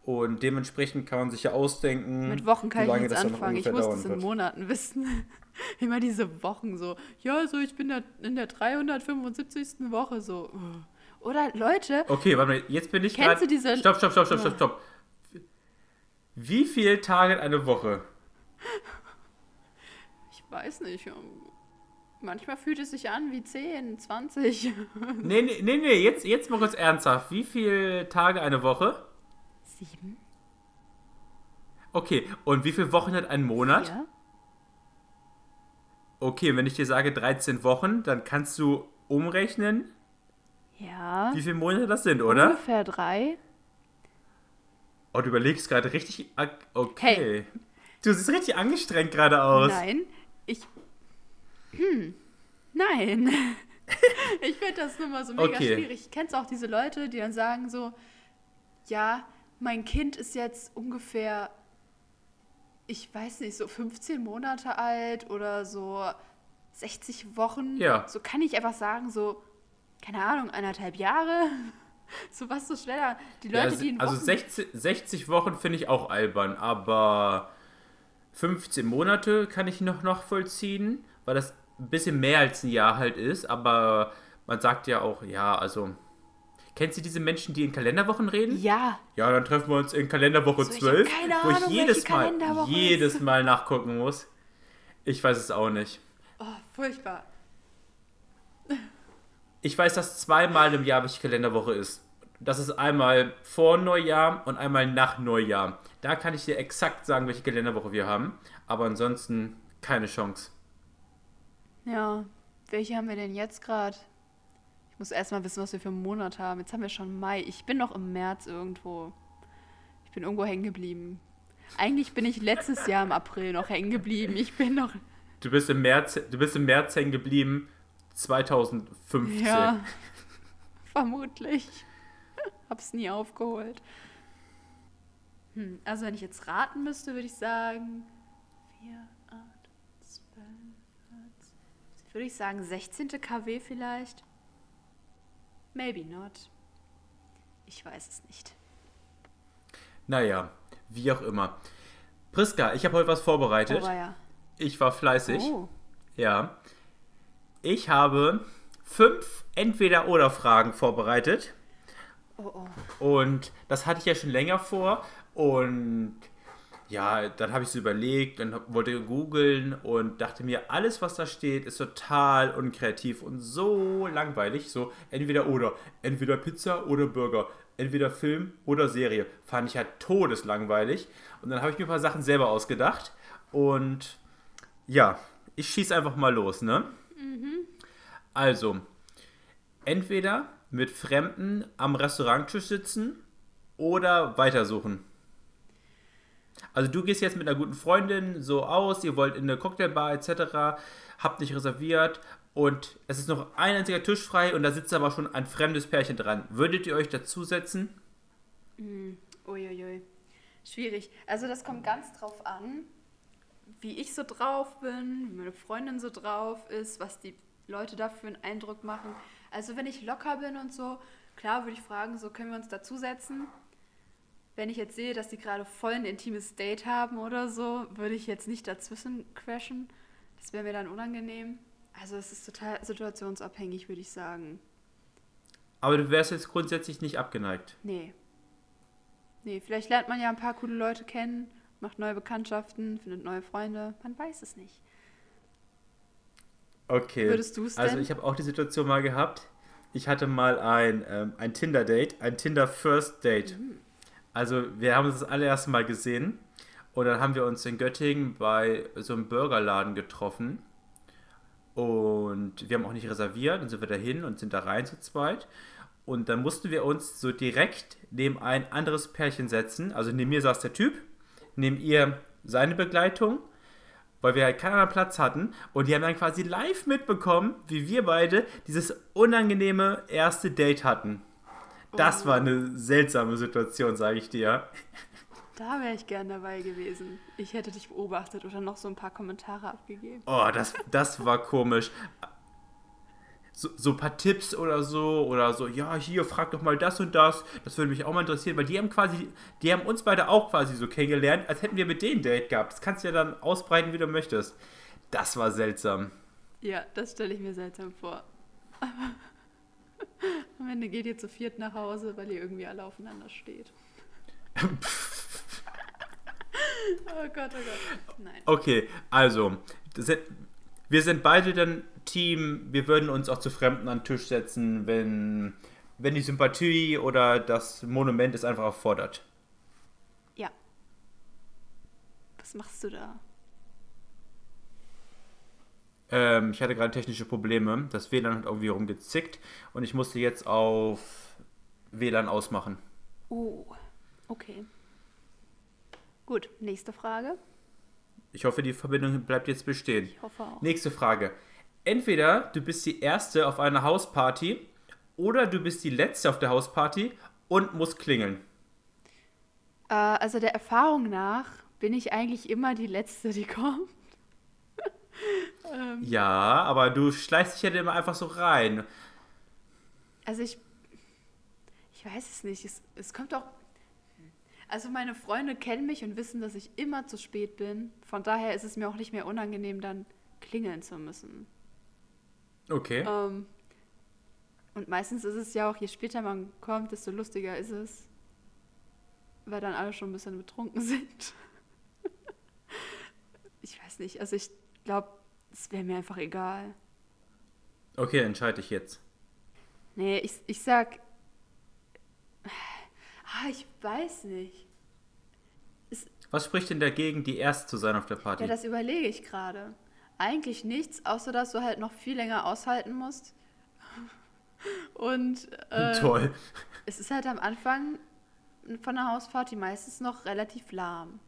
Und dementsprechend kann man sich ja ausdenken, Mit Wochen kann ich nichts das noch anfangen. Ich muss dauern in wird. Monaten wissen. Immer diese Wochen so. Ja, so ich bin da in der 375. Woche so. uh. Oder Leute, Okay, warte mal, jetzt bin ich Kennst gerade. du diese- Stopp, stopp, stopp, stopp, stopp, stopp. Wie viele Tage in eine Woche? ich weiß nicht. Manchmal fühlt es sich an wie 10, 20. Nee, nee, nee, nee, jetzt, jetzt mal kurz ernsthaft. Wie viele Tage eine Woche? Sieben? Okay, und wie viele Wochen hat ein Monat? Ja? Okay, wenn ich dir sage 13 Wochen, dann kannst du umrechnen, Ja. wie viele Monate das sind, oder? Ungefähr drei. Oh, du überlegst gerade richtig. Okay. Du siehst richtig angestrengt gerade aus. Nein, ich. Hm. Nein. ich finde das nur mal so mega Okay. schwierig. Kennst du auch diese Leute, die dann sagen so, ja, mein Kind ist jetzt ungefähr, ich weiß nicht, so 15 Monate alt oder so 60 Wochen. Ja. So kann ich einfach sagen, so, keine Ahnung, eineinhalb Jahre. So was so schneller. Die Ja, Leute, die in also Wochen 60, 60 Wochen finde ich auch albern, aber 15 Monate kann ich noch, noch vollziehen, weil das ein bisschen mehr als ein Jahr halt ist, aber man sagt ja auch, ja, also Kennst du diese Menschen, die in Kalenderwochen reden? Ja. Ja, dann treffen wir uns in Kalenderwoche So, ich 12, hab keine wo ich jedes Mal, jedes Mal nachgucken muss. Ich weiß es auch nicht. Oh, furchtbar. Ich weiß, dass zweimal im Jahr welche Kalenderwoche ist. Das ist einmal vor Neujahr und einmal nach Neujahr. Da kann ich dir exakt sagen, welche Kalenderwoche wir haben. Aber ansonsten keine Chance. Ja. Welche haben wir denn jetzt gerade? Ich muss erstmal wissen, was wir für einen Monat haben. Jetzt haben wir schon Mai. Ich bin noch im März irgendwo. Ich bin irgendwo hängen geblieben. Eigentlich bin ich letztes Jahr im April noch hängen geblieben. Ich bin noch. Du bist im März, du bist im März hängen geblieben 2015. Ja. Vermutlich. Hab's nie aufgeholt. Hm, also wenn ich jetzt raten müsste, würde ich sagen 4, 8, 12, 14. Würde ich sagen 16. KW vielleicht? Maybe not. Ich weiß es nicht. Naja, wie auch immer. Priska, ich habe heute was vorbereitet. Aber ja. Ich war fleißig. Oh. Ja. Ich habe fünf Entweder-Oder-Fragen vorbereitet. Oh, oh. Und das hatte ich ja schon länger vor. Und ja, dann habe ich es überlegt und wollte googeln und dachte mir, alles, was da steht, ist total unkreativ und so langweilig. So entweder oder. Entweder Pizza oder Burger. Entweder Film oder Serie. Fand ich halt todeslangweilig. Und dann habe ich mir ein paar Sachen selber ausgedacht. Und ja, ich schieße einfach mal los, ne? Also, entweder mit Fremden am Restauranttisch sitzen oder weitersuchen. Also du gehst jetzt mit einer guten Freundin so aus, ihr wollt in eine Cocktailbar etc., habt nicht reserviert und es ist noch ein einziger Tisch frei und da sitzt aber schon ein fremdes Pärchen dran. Würdet ihr euch dazusetzen? Uiuiui. Schwierig. Also das kommt ganz drauf an, wie ich so drauf bin, wie meine Freundin so drauf ist, was die Leute da für einen Eindruck machen. Also wenn ich locker bin und so, klar würde ich fragen, so können wir uns dazusetzen. Wenn ich jetzt sehe, dass die gerade voll ein intimes Date haben oder so, würde ich jetzt nicht dazwischen crashen. Das wäre mir dann unangenehm. Also es ist total situationsabhängig, würde ich sagen. Aber du wärst jetzt grundsätzlich nicht abgeneigt. Nee. Nee, vielleicht lernt man ja ein paar coole Leute kennen, macht neue Bekanntschaften, findet neue Freunde. Man weiß es nicht. Okay. Würdest du's Also denn? ich habe auch die Situation mal gehabt. Ich hatte mal ein, ähm, ein Tinder-Date, ein Tinder-First-Date. Mhm. Also wir haben uns das allererste Mal gesehen und dann haben wir uns in Göttingen bei so einem Burgerladen getroffen. Und wir haben auch nicht reserviert und sind wir dahin und sind da rein zu zweit. Und dann mussten wir uns so direkt neben ein anderes Pärchen setzen. Also neben mir saß der Typ, neben ihr seine Begleitung, weil wir halt keinen anderen Platz hatten. Und die haben dann quasi live mitbekommen, wie wir beide dieses unangenehme erste Date hatten. Das Oh. war eine seltsame Situation, sage ich dir. Da wäre ich gern dabei gewesen. Ich hätte dich beobachtet oder noch so ein paar Kommentare abgegeben. Oh, das, das war komisch. So, so ein paar Tipps oder so, oder so, ja, hier, frag doch mal das und das. Das würde mich auch mal interessieren, weil die haben quasi, die haben uns beide auch quasi so kennengelernt, als hätten wir mit denen ein Date gehabt. Das kannst du ja dann ausbreiten, wie du möchtest. Das war seltsam. Ja, das stelle ich mir seltsam vor. Am Ende geht ihr zu viert nach Hause, weil ihr irgendwie alle aufeinander steht. oh Gott, oh Gott. Nein. Okay, also, das sind, wir sind beide dann Team, wir würden uns auch zu Fremden an den Tisch setzen, wenn, wenn die Sympathie oder das Monument es einfach erfordert. Ja. Was machst du da? Ähm, ich hatte gerade technische Probleme. Das WLAN hat irgendwie rumgezickt und ich musste jetzt auf WLAN ausmachen. Oh, okay. Gut, nächste Frage. Ich hoffe, die Verbindung bleibt jetzt bestehen. Ich hoffe auch. Nächste Frage. Entweder du bist die Erste auf einer Hausparty oder du bist die Letzte auf der Hausparty und musst klingeln. Äh, also der Erfahrung nach bin ich eigentlich immer die Letzte, die kommt. ähm, Ja, aber du schleichst dich ja immer einfach so rein. also ich, ich weiß es nicht. Es, es kommt auch. Also meine Freunde kennen mich und wissen, dass ich immer zu spät bin. Von daher ist es mir auch nicht mehr unangenehm, dann klingeln zu müssen. Okay. Ähm, Und meistens ist es ja auch, je später man kommt, desto lustiger ist es. Weil dann alle schon ein bisschen betrunken sind. ich weiß nicht, also ich glaube, es wäre mir einfach egal. Okay, entscheide ich jetzt. Nee, ich, ich sag. Ah, ich weiß nicht. Es, Was spricht denn dagegen, die Erste zu sein auf der Party? ja, das überlege ich gerade. Eigentlich nichts, außer dass du halt noch viel länger aushalten musst. Und äh, Toll. es ist halt am Anfang von der Hausparty meistens noch relativ lahm,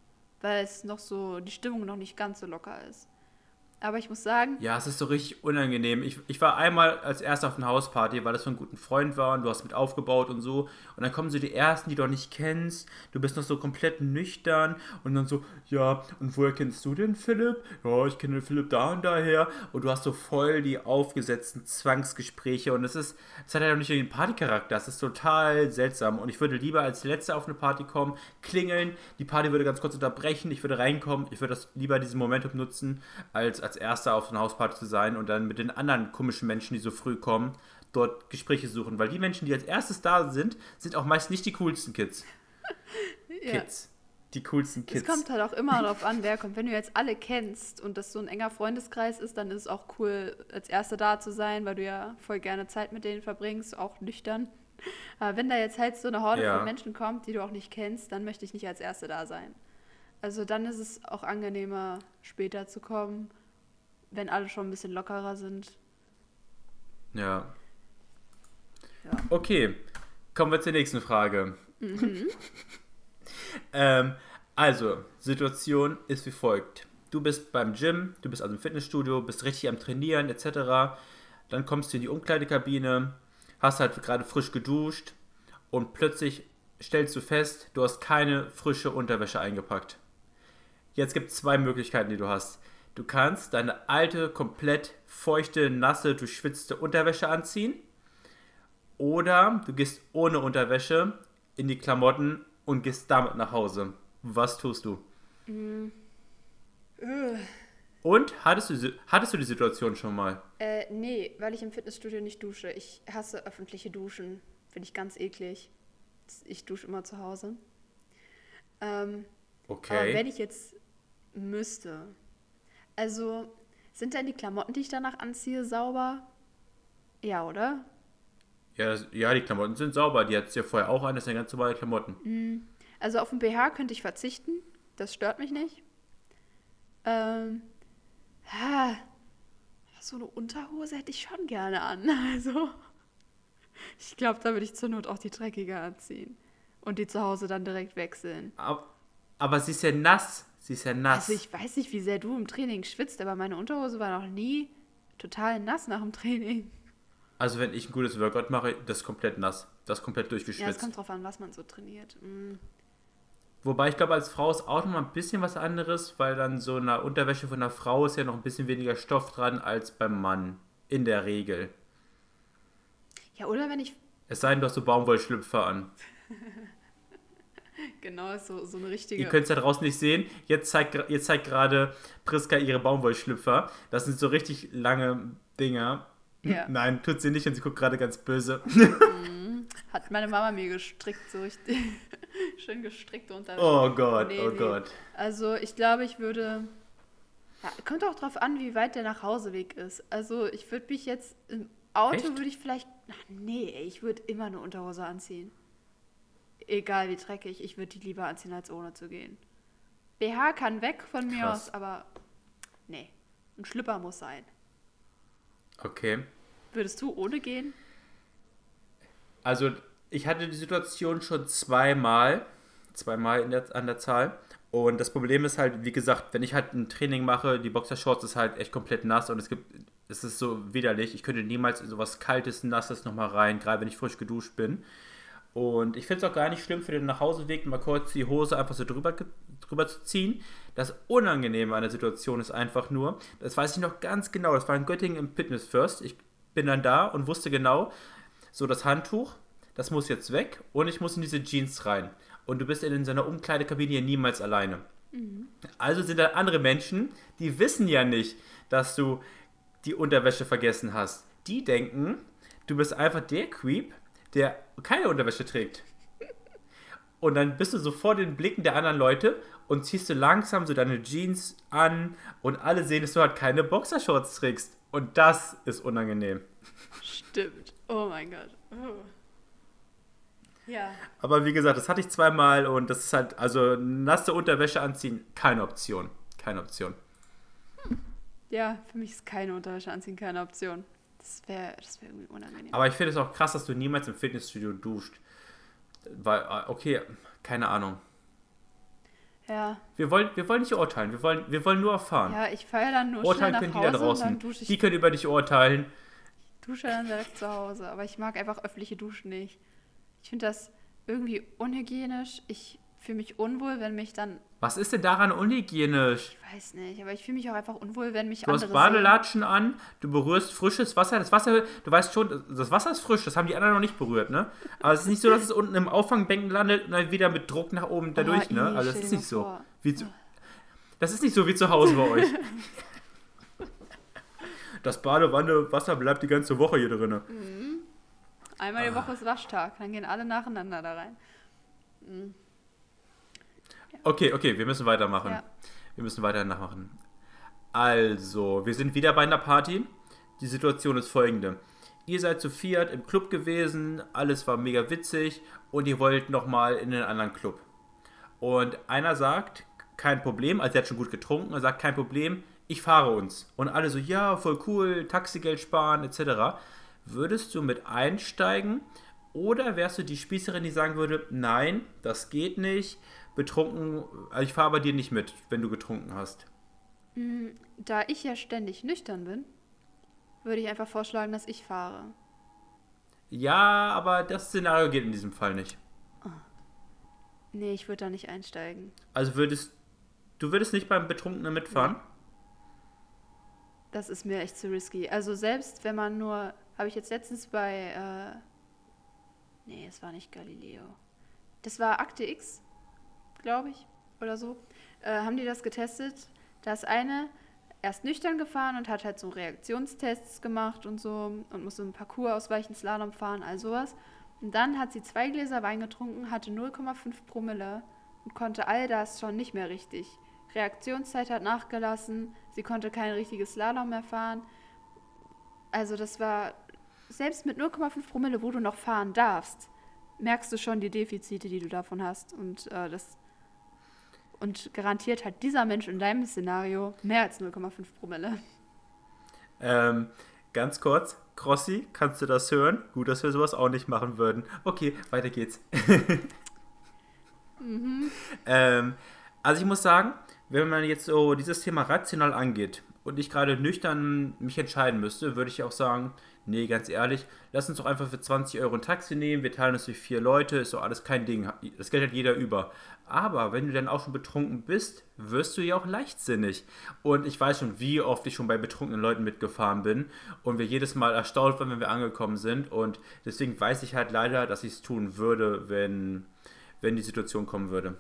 weil es noch so, die Stimmung noch nicht ganz so locker ist. Aber ich muss sagen, Ja, es ist so richtig unangenehm. Ich, ich war einmal als erster auf einer Hausparty, weil das von einem guten Freund war und du hast mit aufgebaut und so. Und dann kommen so die Ersten, die du nicht kennst. Du bist noch so komplett nüchtern und dann so, ja, und woher kennst du den Philipp? Ja, ich kenne den Philipp da und daher. Und du hast so voll die aufgesetzten Zwangsgespräche und es ist, es hat ja noch nicht den Partycharakter. Es ist total seltsam. Und ich würde lieber als Letzter auf eine Party kommen, klingeln, die Party würde ganz kurz unterbrechen, ich würde reinkommen, ich würde das lieber diesen Momentum nutzen, als als Erster auf einer Hausparty zu sein und dann mit den anderen komischen Menschen, die so früh kommen, dort Gespräche suchen. Weil die Menschen, die als erstes da sind, sind auch meist nicht die coolsten Kids. ja, Kids. Die coolsten es Kids. kommt halt auch immer darauf an, wer kommt. Wenn du jetzt alle kennst und das so ein enger Freundeskreis ist, dann ist es auch cool, als Erster da zu sein, weil du ja voll gerne Zeit mit denen verbringst, auch nüchtern. Aber wenn da jetzt halt so eine Horde Ja. von Menschen kommt, die du auch nicht kennst, dann möchte ich nicht als Erste da sein. Also dann ist es auch angenehmer, später zu kommen, wenn alle schon ein bisschen lockerer sind. Ja. Ja. Okay, kommen wir zur nächsten Frage. ähm, also, Situation ist wie folgt. Du bist beim Gym, du bist also im Fitnessstudio, bist richtig am Trainieren etc. Dann kommst du in die Umkleidekabine, hast halt gerade frisch geduscht und plötzlich stellst du fest, du hast keine frische Unterwäsche eingepackt. Jetzt gibt es zwei Möglichkeiten, die du hast. Du kannst deine alte, komplett feuchte, nasse, durchschwitzte Unterwäsche anziehen. Oder du gehst ohne Unterwäsche in die Klamotten und gehst damit nach Hause. Was tust du? Und hattest du, hattest du die Situation schon mal? Äh, nee, weil ich im Fitnessstudio nicht dusche. Ich hasse öffentliche Duschen. Finde ich ganz eklig. Ich dusche immer zu Hause. Ähm, Aber Okay. wenn ich jetzt müsste. Also, sind denn die Klamotten, die ich danach anziehe, sauber? Ja, oder? Ja, das, ja, die Klamotten sind sauber. Die hattest du ja vorher auch an. Das sind ganz normale Klamotten. Also auf den BH könnte ich verzichten. Das stört mich nicht. Ähm, ha, so eine Unterhose hätte ich schon gerne an. Also, ich glaube, da würde ich zur Not auch die dreckige anziehen. Und die zu Hause dann direkt wechseln. Aber, aber sie ist ja nass. Sie ist ja nass. Also ich weiß nicht, wie sehr du im Training schwitzt, aber meine Unterhose war noch nie total nass nach dem Training. Also wenn ich ein gutes Workout mache, das ist komplett nass. Das ist komplett Ja, es durchgeschwitzt. kommt drauf an, was man so trainiert. Mm. Wobei ich glaube, als Frau ist auch noch mal ein bisschen was anderes, weil dann so eine Unterwäsche von einer Frau ist ja noch ein bisschen weniger Stoff dran als beim Mann. In der Regel. Ja, oder wenn ich. Es sei denn, du hast so Baumwollschlüpfer an. Genau, so, so eine richtige. Ihr könnt es da draußen nicht sehen. Jetzt zeigt, jetzt zeigt gerade Priska ihre Baumwollschlüpfer. Das sind so richtig lange Dinger. Ja. Nein, tut sie nicht und sie guckt gerade ganz böse. Hat meine Mama mir gestrickt, so richtig. Schön gestrickt unter. Oh Gott, Nee, oh nee. Gott. Also, ich glaube, ich würde. Ja, kommt auch drauf an, wie weit der Nachhauseweg ist. Also, ich würde mich jetzt im Auto würde ich vielleicht. Ach, nee, ich würde immer eine Unterhose anziehen. Egal wie dreckig, ich würde die lieber anziehen, als ohne zu gehen. BH kann weg von mir Krass. aus, aber nee. Ein Schlüpper muss sein. Okay. Würdest du ohne gehen? Also, ich hatte die Situation schon zweimal. Zweimal in der, an der Zahl. Und das Problem ist halt, wie gesagt, wenn ich halt ein Training mache, die Boxershorts ist halt echt komplett nass und es gibt, es ist so widerlich. Ich könnte niemals in sowas Kaltes, Nasses nochmal rein, gerade wenn ich frisch geduscht bin. Und ich finde es auch gar nicht schlimm für den Nachhauseweg, mal kurz die Hose einfach so drüber, drüber zu ziehen. Das Unangenehme an der Situation ist einfach nur, das weiß ich noch ganz genau, das war in Göttingen im Fitness First. Ich bin dann da und wusste genau, so das Handtuch, das muss jetzt weg und ich muss in diese Jeans rein. Und du bist in so einer Umkleidekabine hier niemals alleine. Also sind da andere Menschen, die wissen ja nicht, dass du die Unterwäsche vergessen hast. Die denken, Du bist einfach der Creep, der keine Unterwäsche trägt. Und dann bist du so vor den Blicken der anderen Leute und ziehst du langsam so deine Jeans an und alle sehen, dass du halt keine Boxershorts trägst. Und das ist unangenehm. Stimmt. Oh mein Gott. Oh. Ja. Aber wie gesagt, das hatte ich zweimal und das ist halt, also nasse Unterwäsche anziehen, keine Option. Keine Option. Ja, für mich ist keine Unterwäsche anziehen keine Option. Das wäre das wär irgendwie unangenehm. Aber ich finde es auch krass, dass du niemals im Fitnessstudio duscht. Weil, äh, okay, keine Ahnung. ja. Wir wollen, wir wollen nicht urteilen, wir wollen, wir wollen nur erfahren. Ja, ich fahre dann nur urteilen schnell können nach die da Hause und dann draußen. ich Die können über dich urteilen. dusche dann direkt zu Hause. Aber ich mag einfach öffentliche Duschen nicht. Ich finde das irgendwie unhygienisch. Ich fühle mich unwohl, wenn mich dann. Was ist denn daran unhygienisch? Ich weiß nicht, aber ich fühle mich auch einfach unwohl, wenn mich Du hast andere Badelatschen an, du berührst frisches Wasser. Das Wasser, du weißt schon, das Wasser ist frisch, das haben die anderen noch nicht berührt, ne? Aber es ist nicht so, dass es unten im Auffangbecken landet und dann wieder mit Druck nach oben sehen. dadurch, Oh, ne? Also das ist nicht so. vor. Wie zu, das ist nicht so wie zu Hause bei euch. Das Badewannewasser bleibt die ganze Woche hier drin. Einmal Ah. die Woche ist Waschtag, dann gehen alle nacheinander da rein. Okay, okay, wir müssen weitermachen. Ja. Wir müssen weiter nachmachen. Also, wir sind wieder bei einer Party. Die Situation ist folgende. Ihr seid zu viert im Club gewesen, alles war mega witzig und ihr wollt nochmal in einen anderen Club. Und einer sagt, kein Problem, also er hat schon gut getrunken, er sagt, kein Problem, ich fahre uns. Und alle so, ja, voll cool, Taxigeld sparen, etc. Würdest du mit einsteigen oder wärst du die Spießerin, die sagen würde, nein, das geht nicht, betrunken, also ich fahre bei dir nicht mit, wenn du getrunken hast. Da ich ja ständig nüchtern bin, würde ich einfach vorschlagen, dass ich fahre. Ja, aber das Szenario geht in diesem Fall nicht. Nee, ich würde da nicht einsteigen. Also würdest du würdest nicht beim Betrunkenen mitfahren? Das ist mir echt zu risky. Also selbst wenn man nur, habe ich jetzt letztens bei, äh, nee, es war nicht Galileo. Das war Akte X, glaube ich, oder so. Äh, haben die das getestet? Da ist eine erst nüchtern gefahren und hat halt so Reaktionstests gemacht und so und musste einen Parcours ausweichen, Slalom fahren, all sowas. Und dann hat sie zwei Gläser Wein getrunken, hatte 0,5 Promille und konnte all das schon nicht mehr richtig. Reaktionszeit hat nachgelassen, sie konnte kein richtiges Slalom mehr fahren. Also das war, selbst mit 0,5 Promille, wo du noch fahren darfst, merkst du schon die Defizite, die du davon hast. Und äh, das und garantiert hat dieser Mensch in deinem Szenario mehr als 0,5 Promille. Ähm, ganz kurz, Crossi, kannst du das hören? Gut, dass wir sowas auch nicht machen würden. Okay, weiter geht's. ähm, also ich muss sagen, wenn man jetzt so dieses Thema rational angeht und ich gerade nüchtern mich entscheiden müsste, würde ich auch sagen, nee, ganz ehrlich, lass uns doch einfach für 20 Euro ein Taxi nehmen, wir teilen uns durch vier Leute, ist doch alles kein Ding. Das Geld hat jeder über. Aber wenn du dann auch schon betrunken bist, wirst du ja auch leichtsinnig. Und ich weiß schon, wie oft ich schon bei betrunkenen Leuten mitgefahren bin und wir jedes Mal erstaunt waren, wenn wir angekommen sind. Und deswegen weiß ich halt leider, dass ich es tun würde, wenn, wenn die Situation kommen würde.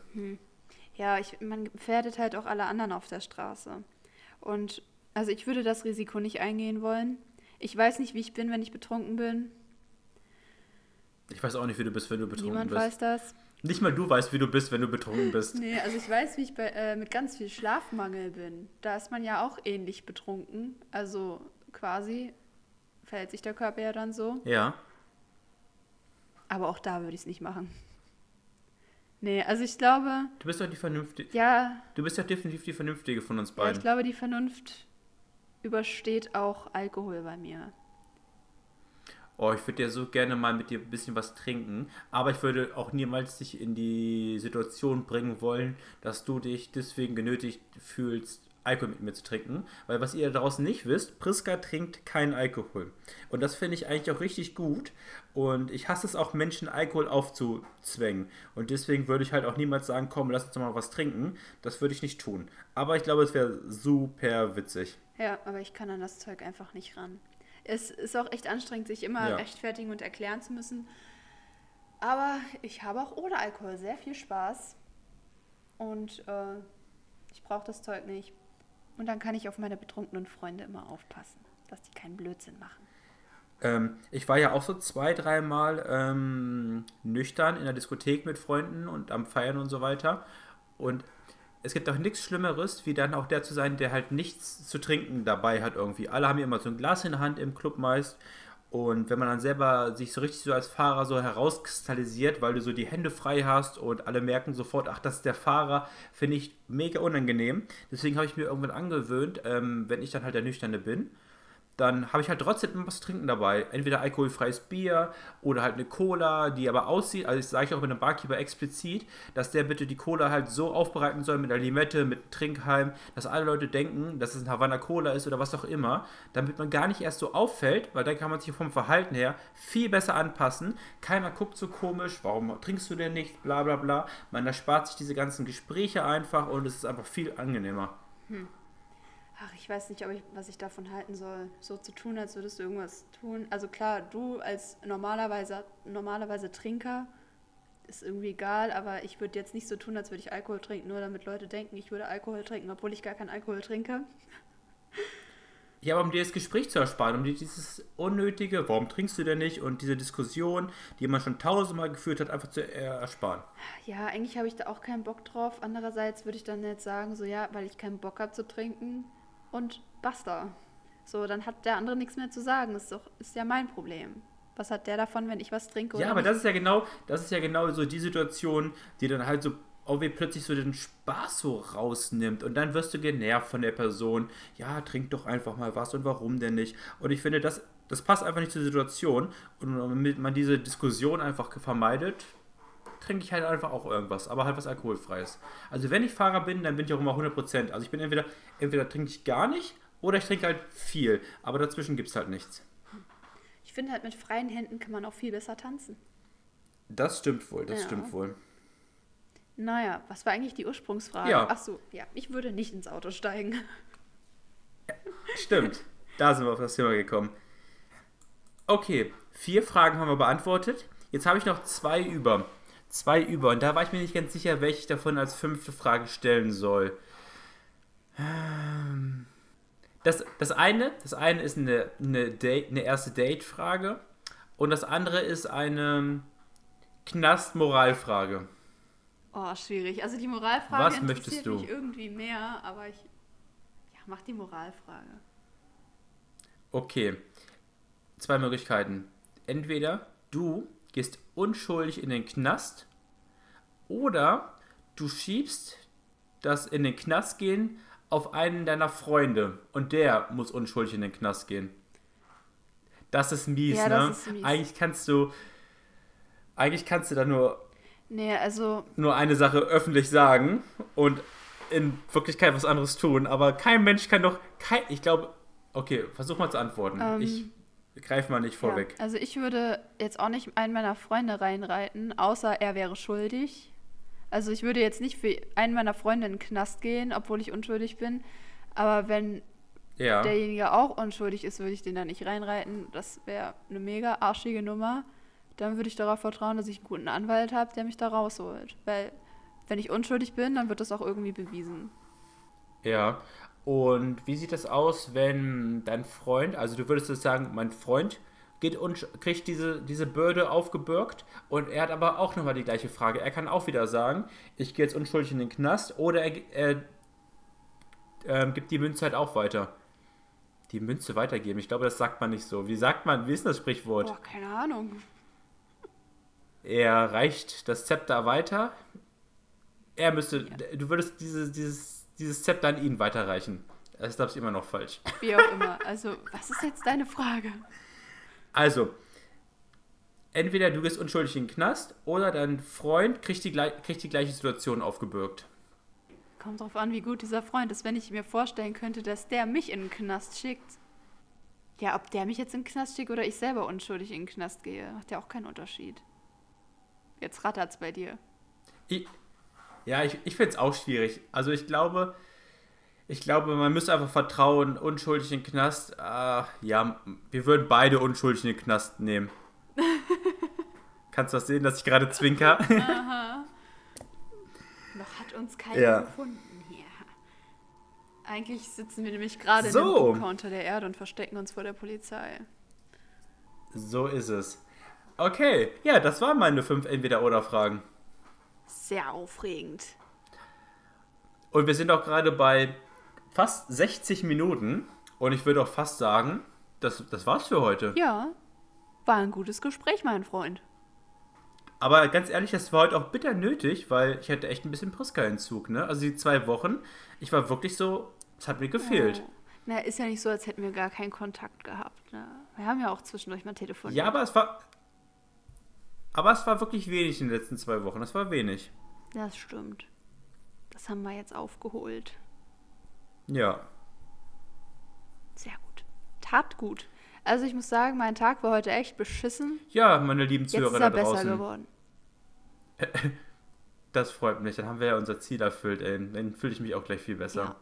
Ja, ich, man gefährdet halt auch alle anderen auf der Straße. Und also ich würde das Risiko nicht eingehen wollen. Ich weiß nicht, wie ich bin, wenn ich betrunken bin. Ich weiß auch nicht, wie du bist, wenn du betrunken Niemand bist. weiß das. Nicht mal du weißt, wie du bist, wenn du betrunken bist. Nee, also ich weiß, wie ich bei, äh, mit ganz viel Schlafmangel bin. Da ist man ja auch ähnlich betrunken. Also quasi verhält sich der Körper ja dann so. Ja. Aber auch da würde ich es nicht machen. Nee, also ich glaube, Du bist doch die vernünftige. ja, Du bist ja definitiv die vernünftige von uns ja, beiden. ich glaube, die Vernunft übersteht auch Alkohol bei mir. Oh, ich würde ja so gerne mal mit dir ein bisschen was trinken, aber ich würde auch niemals dich in die Situation bringen wollen, dass du dich deswegen genötigt fühlst, Alkohol mit mir zu trinken. Weil was ihr da draußen nicht wisst, Priska trinkt keinen Alkohol. Und das finde ich eigentlich auch richtig gut. Und ich hasse es auch, Menschen Alkohol aufzuzwängen. Und deswegen würde ich halt auch niemals sagen, komm, lass uns doch mal was trinken. Das würde ich nicht tun. Aber ich glaube, es wäre super witzig. Ja, aber ich kann an das Zeug einfach nicht ran. Es ist auch echt anstrengend, sich immer Ja. rechtfertigen und erklären zu müssen. Aber ich habe auch ohne Alkohol sehr viel Spaß. Und äh, ich brauche das Zeug nicht. Und dann kann ich auf meine betrunkenen Freunde immer aufpassen, dass die keinen Blödsinn machen. Ähm, ich war ja auch so zwei, dreimal ähm, nüchtern in der Diskothek mit Freunden und am Feiern und so weiter. Und es gibt doch nichts Schlimmeres, wie dann auch der zu sein, der halt nichts zu trinken dabei hat irgendwie. Alle haben ja immer so ein Glas in der Hand im Club meist. Und wenn man dann selber sich so richtig so als Fahrer so herauskristallisiert, weil du so die Hände frei hast und alle merken sofort, ach, das ist der Fahrer, finde ich mega unangenehm. Deswegen habe ich mir irgendwann angewöhnt, ähm, wenn ich dann halt der Nüchterne bin, dann habe ich halt trotzdem was trinken dabei. Entweder alkoholfreies Bier oder halt eine Cola, die aber aussieht, also ich sage auch mit einem Barkeeper explizit, dass der bitte die Cola halt so aufbereiten soll mit einer Limette, mit Trinkhalm, dass alle Leute denken, dass es ein Havana Cola ist oder was auch immer, damit man gar nicht erst so auffällt, weil dann kann man sich vom Verhalten her viel besser anpassen. Keiner guckt so komisch, warum trinkst du denn nicht, bla bla bla. Man erspart sich diese ganzen Gespräche einfach und es ist einfach viel angenehmer. Hm. Ach, ich weiß nicht, ob ich, was ich davon halten soll, so zu tun, als würdest du irgendwas tun. Also klar, du als normalerweise, normalerweise Trinker ist irgendwie egal, aber ich würde jetzt nicht so tun, als würde ich Alkohol trinken, nur damit Leute denken, ich würde Alkohol trinken, obwohl ich gar keinen Alkohol trinke. Ja, aber um dir das Gespräch zu ersparen, um dir dieses unnötige, warum trinkst du denn nicht und diese Diskussion, die man schon tausendmal geführt hat, einfach zu ersparen. Ja, eigentlich habe ich da auch keinen Bock drauf. Andererseits würde ich dann jetzt sagen, so ja, weil ich keinen Bock habe zu trinken, und basta. So, dann hat der andere nichts mehr zu sagen. Das ist, doch, ist ja mein Problem. Was hat der davon, wenn ich was trinke? ja, aber nicht? das ist ja genau, das ist ja genau so die Situation, die dann halt so irgendwie plötzlich so den Spaß so rausnimmt und dann wirst du genervt von der Person. Ja, trink doch einfach mal was und warum denn nicht? Und ich finde, das, das passt einfach nicht zur Situation und damit man diese Diskussion einfach vermeidet, trinke ich halt einfach auch irgendwas, aber halt was Alkoholfreies. Also wenn ich Fahrer bin, dann bin ich auch immer 100%. Also ich bin entweder, entweder trinke ich gar nicht oder ich trinke halt viel, aber dazwischen gibt es halt nichts. Ich finde halt mit freien Händen kann man auch viel besser tanzen. Das stimmt wohl, das ja. stimmt wohl. Naja, was war eigentlich die Ursprungsfrage? Ja. Ach so, ja, ich würde nicht ins Auto steigen. Stimmt, da sind wir auf das Thema gekommen. Okay, vier Fragen haben wir beantwortet. Jetzt habe ich noch zwei über zwei über. Und da war ich mir nicht ganz sicher, welche ich davon als fünfte Frage stellen soll. Ähm, das, das, eine, das eine ist eine, eine, Date, eine erste Date-Frage und das andere ist eine Knast-Moralfrage. Oh, schwierig. Also die Moralfrage Was möchtest du? mich irgendwie mehr, aber ich ja, mach die Moralfrage. Okay. Zwei Möglichkeiten. Entweder du gehst unschuldig in den Knast oder du schiebst das in den Knast gehen auf einen deiner Freunde und der muss unschuldig in den Knast gehen. Das ist mies, ja, ne? Ist mies. Eigentlich kannst du eigentlich kannst du da nur nee, also nur eine Sache öffentlich sagen und in Wirklichkeit was anderes tun, aber kein Mensch kann doch kein ich glaube okay, versuch mal zu antworten. Ähm, ich Greif mal nicht vorweg. Ja, also ich würde jetzt auch nicht einen meiner Freunde reinreiten, außer er wäre schuldig. Also ich würde jetzt nicht für einen meiner Freunde in den Knast gehen, obwohl ich unschuldig bin. Aber wenn ja. derjenige auch unschuldig ist, würde ich den da nicht reinreiten. Das wäre eine mega arschige Nummer. Dann würde ich darauf vertrauen, dass ich einen guten Anwalt habe, der mich da rausholt. Weil wenn ich unschuldig bin, dann wird das auch irgendwie bewiesen. Ja, und wie sieht das aus, wenn dein Freund, also du würdest sagen, mein Freund geht und kriegt diese, diese Bürde aufgebürgt und er hat aber auch nochmal die gleiche Frage. Er kann auch wieder sagen, ich gehe jetzt unschuldig in den Knast oder er, er äh, gibt die Münze halt auch weiter. Die Münze weitergeben, ich glaube, das sagt man nicht so. Wie sagt man, wie ist das Sprichwort? Boah, keine Ahnung. Er reicht das Zepter weiter. Er müsste, ja. du würdest dieses, dieses dieses Zepter an ihn weiterreichen. Das ist, glaube ich, immer noch falsch. Wie auch immer. Also, was ist jetzt deine Frage? Also, entweder du gehst unschuldig in den Knast oder dein Freund kriegt die, kriegt die gleiche Situation aufgebürgt. Kommt drauf an, wie gut dieser Freund ist. Wenn ich mir vorstellen könnte, dass der mich in den Knast schickt. Ja, ob der mich jetzt in den Knast schickt oder ich selber unschuldig in den Knast gehe, macht ja auch keinen Unterschied. Jetzt rattert's bei dir. Ich, ja, ich, ich finde es auch schwierig. Also ich glaube, ich glaube, man müsste einfach vertrauen, unschuldig in den Knast. Äh, ja, wir würden beide unschuldig in den Knast nehmen. Kannst du das sehen, dass ich gerade zwinker? Aha. Noch hat uns keiner ja. gefunden hier. Eigentlich sitzen wir nämlich gerade so. in dem Bunker unter der Erde und verstecken uns vor der Polizei. So ist es. Okay, ja, das waren meine fünf Entweder-Oder-Fragen. Sehr aufregend. Und wir sind auch gerade bei fast 60 Minuten. Und ich würde auch fast sagen, das, das war's für heute. Ja, war ein gutes Gespräch, mein Freund. Aber ganz ehrlich, das war heute auch bitter nötig, weil ich hatte echt ein bisschen Priska-Entzug, ne? Also die zwei Wochen, ich war wirklich so, es hat mir gefehlt. Oh. Na, ist ja nicht so, als hätten wir gar keinen Kontakt gehabt. Ne? Wir haben ja auch zwischendurch mal telefoniert. Ja, aber es war. Aber es war wirklich wenig in den letzten zwei Wochen. Das war wenig. Das stimmt. Das haben wir jetzt aufgeholt. Ja. Sehr gut. Tat gut. Also ich muss sagen, mein Tag war heute echt beschissen. Ja, meine lieben Jetzt Zuhörer ist er da besser draußen. geworden. Das freut mich. Dann haben wir ja unser Ziel erfüllt, ey. Dann fühle ich mich auch gleich viel besser. Ja.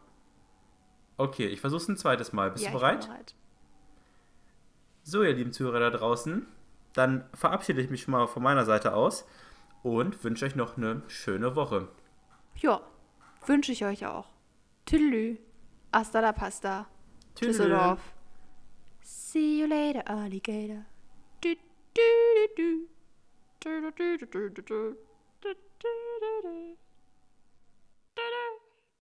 Okay, ich versuche es ein zweites Mal. Bist ja, du ich bin bereit? bereit? So, ihr lieben Zuhörer da draußen, dann verabschiede ich mich schon mal von meiner Seite aus und wünsche euch noch eine schöne Woche. Ja, wünsche ich euch auch. Tüdelü. Hasta la pasta. Tschüsseldorf. See you later, Alligator. Du, du, du, du. Du, du, du, du, du, du. Du, du, du, du. Du, du.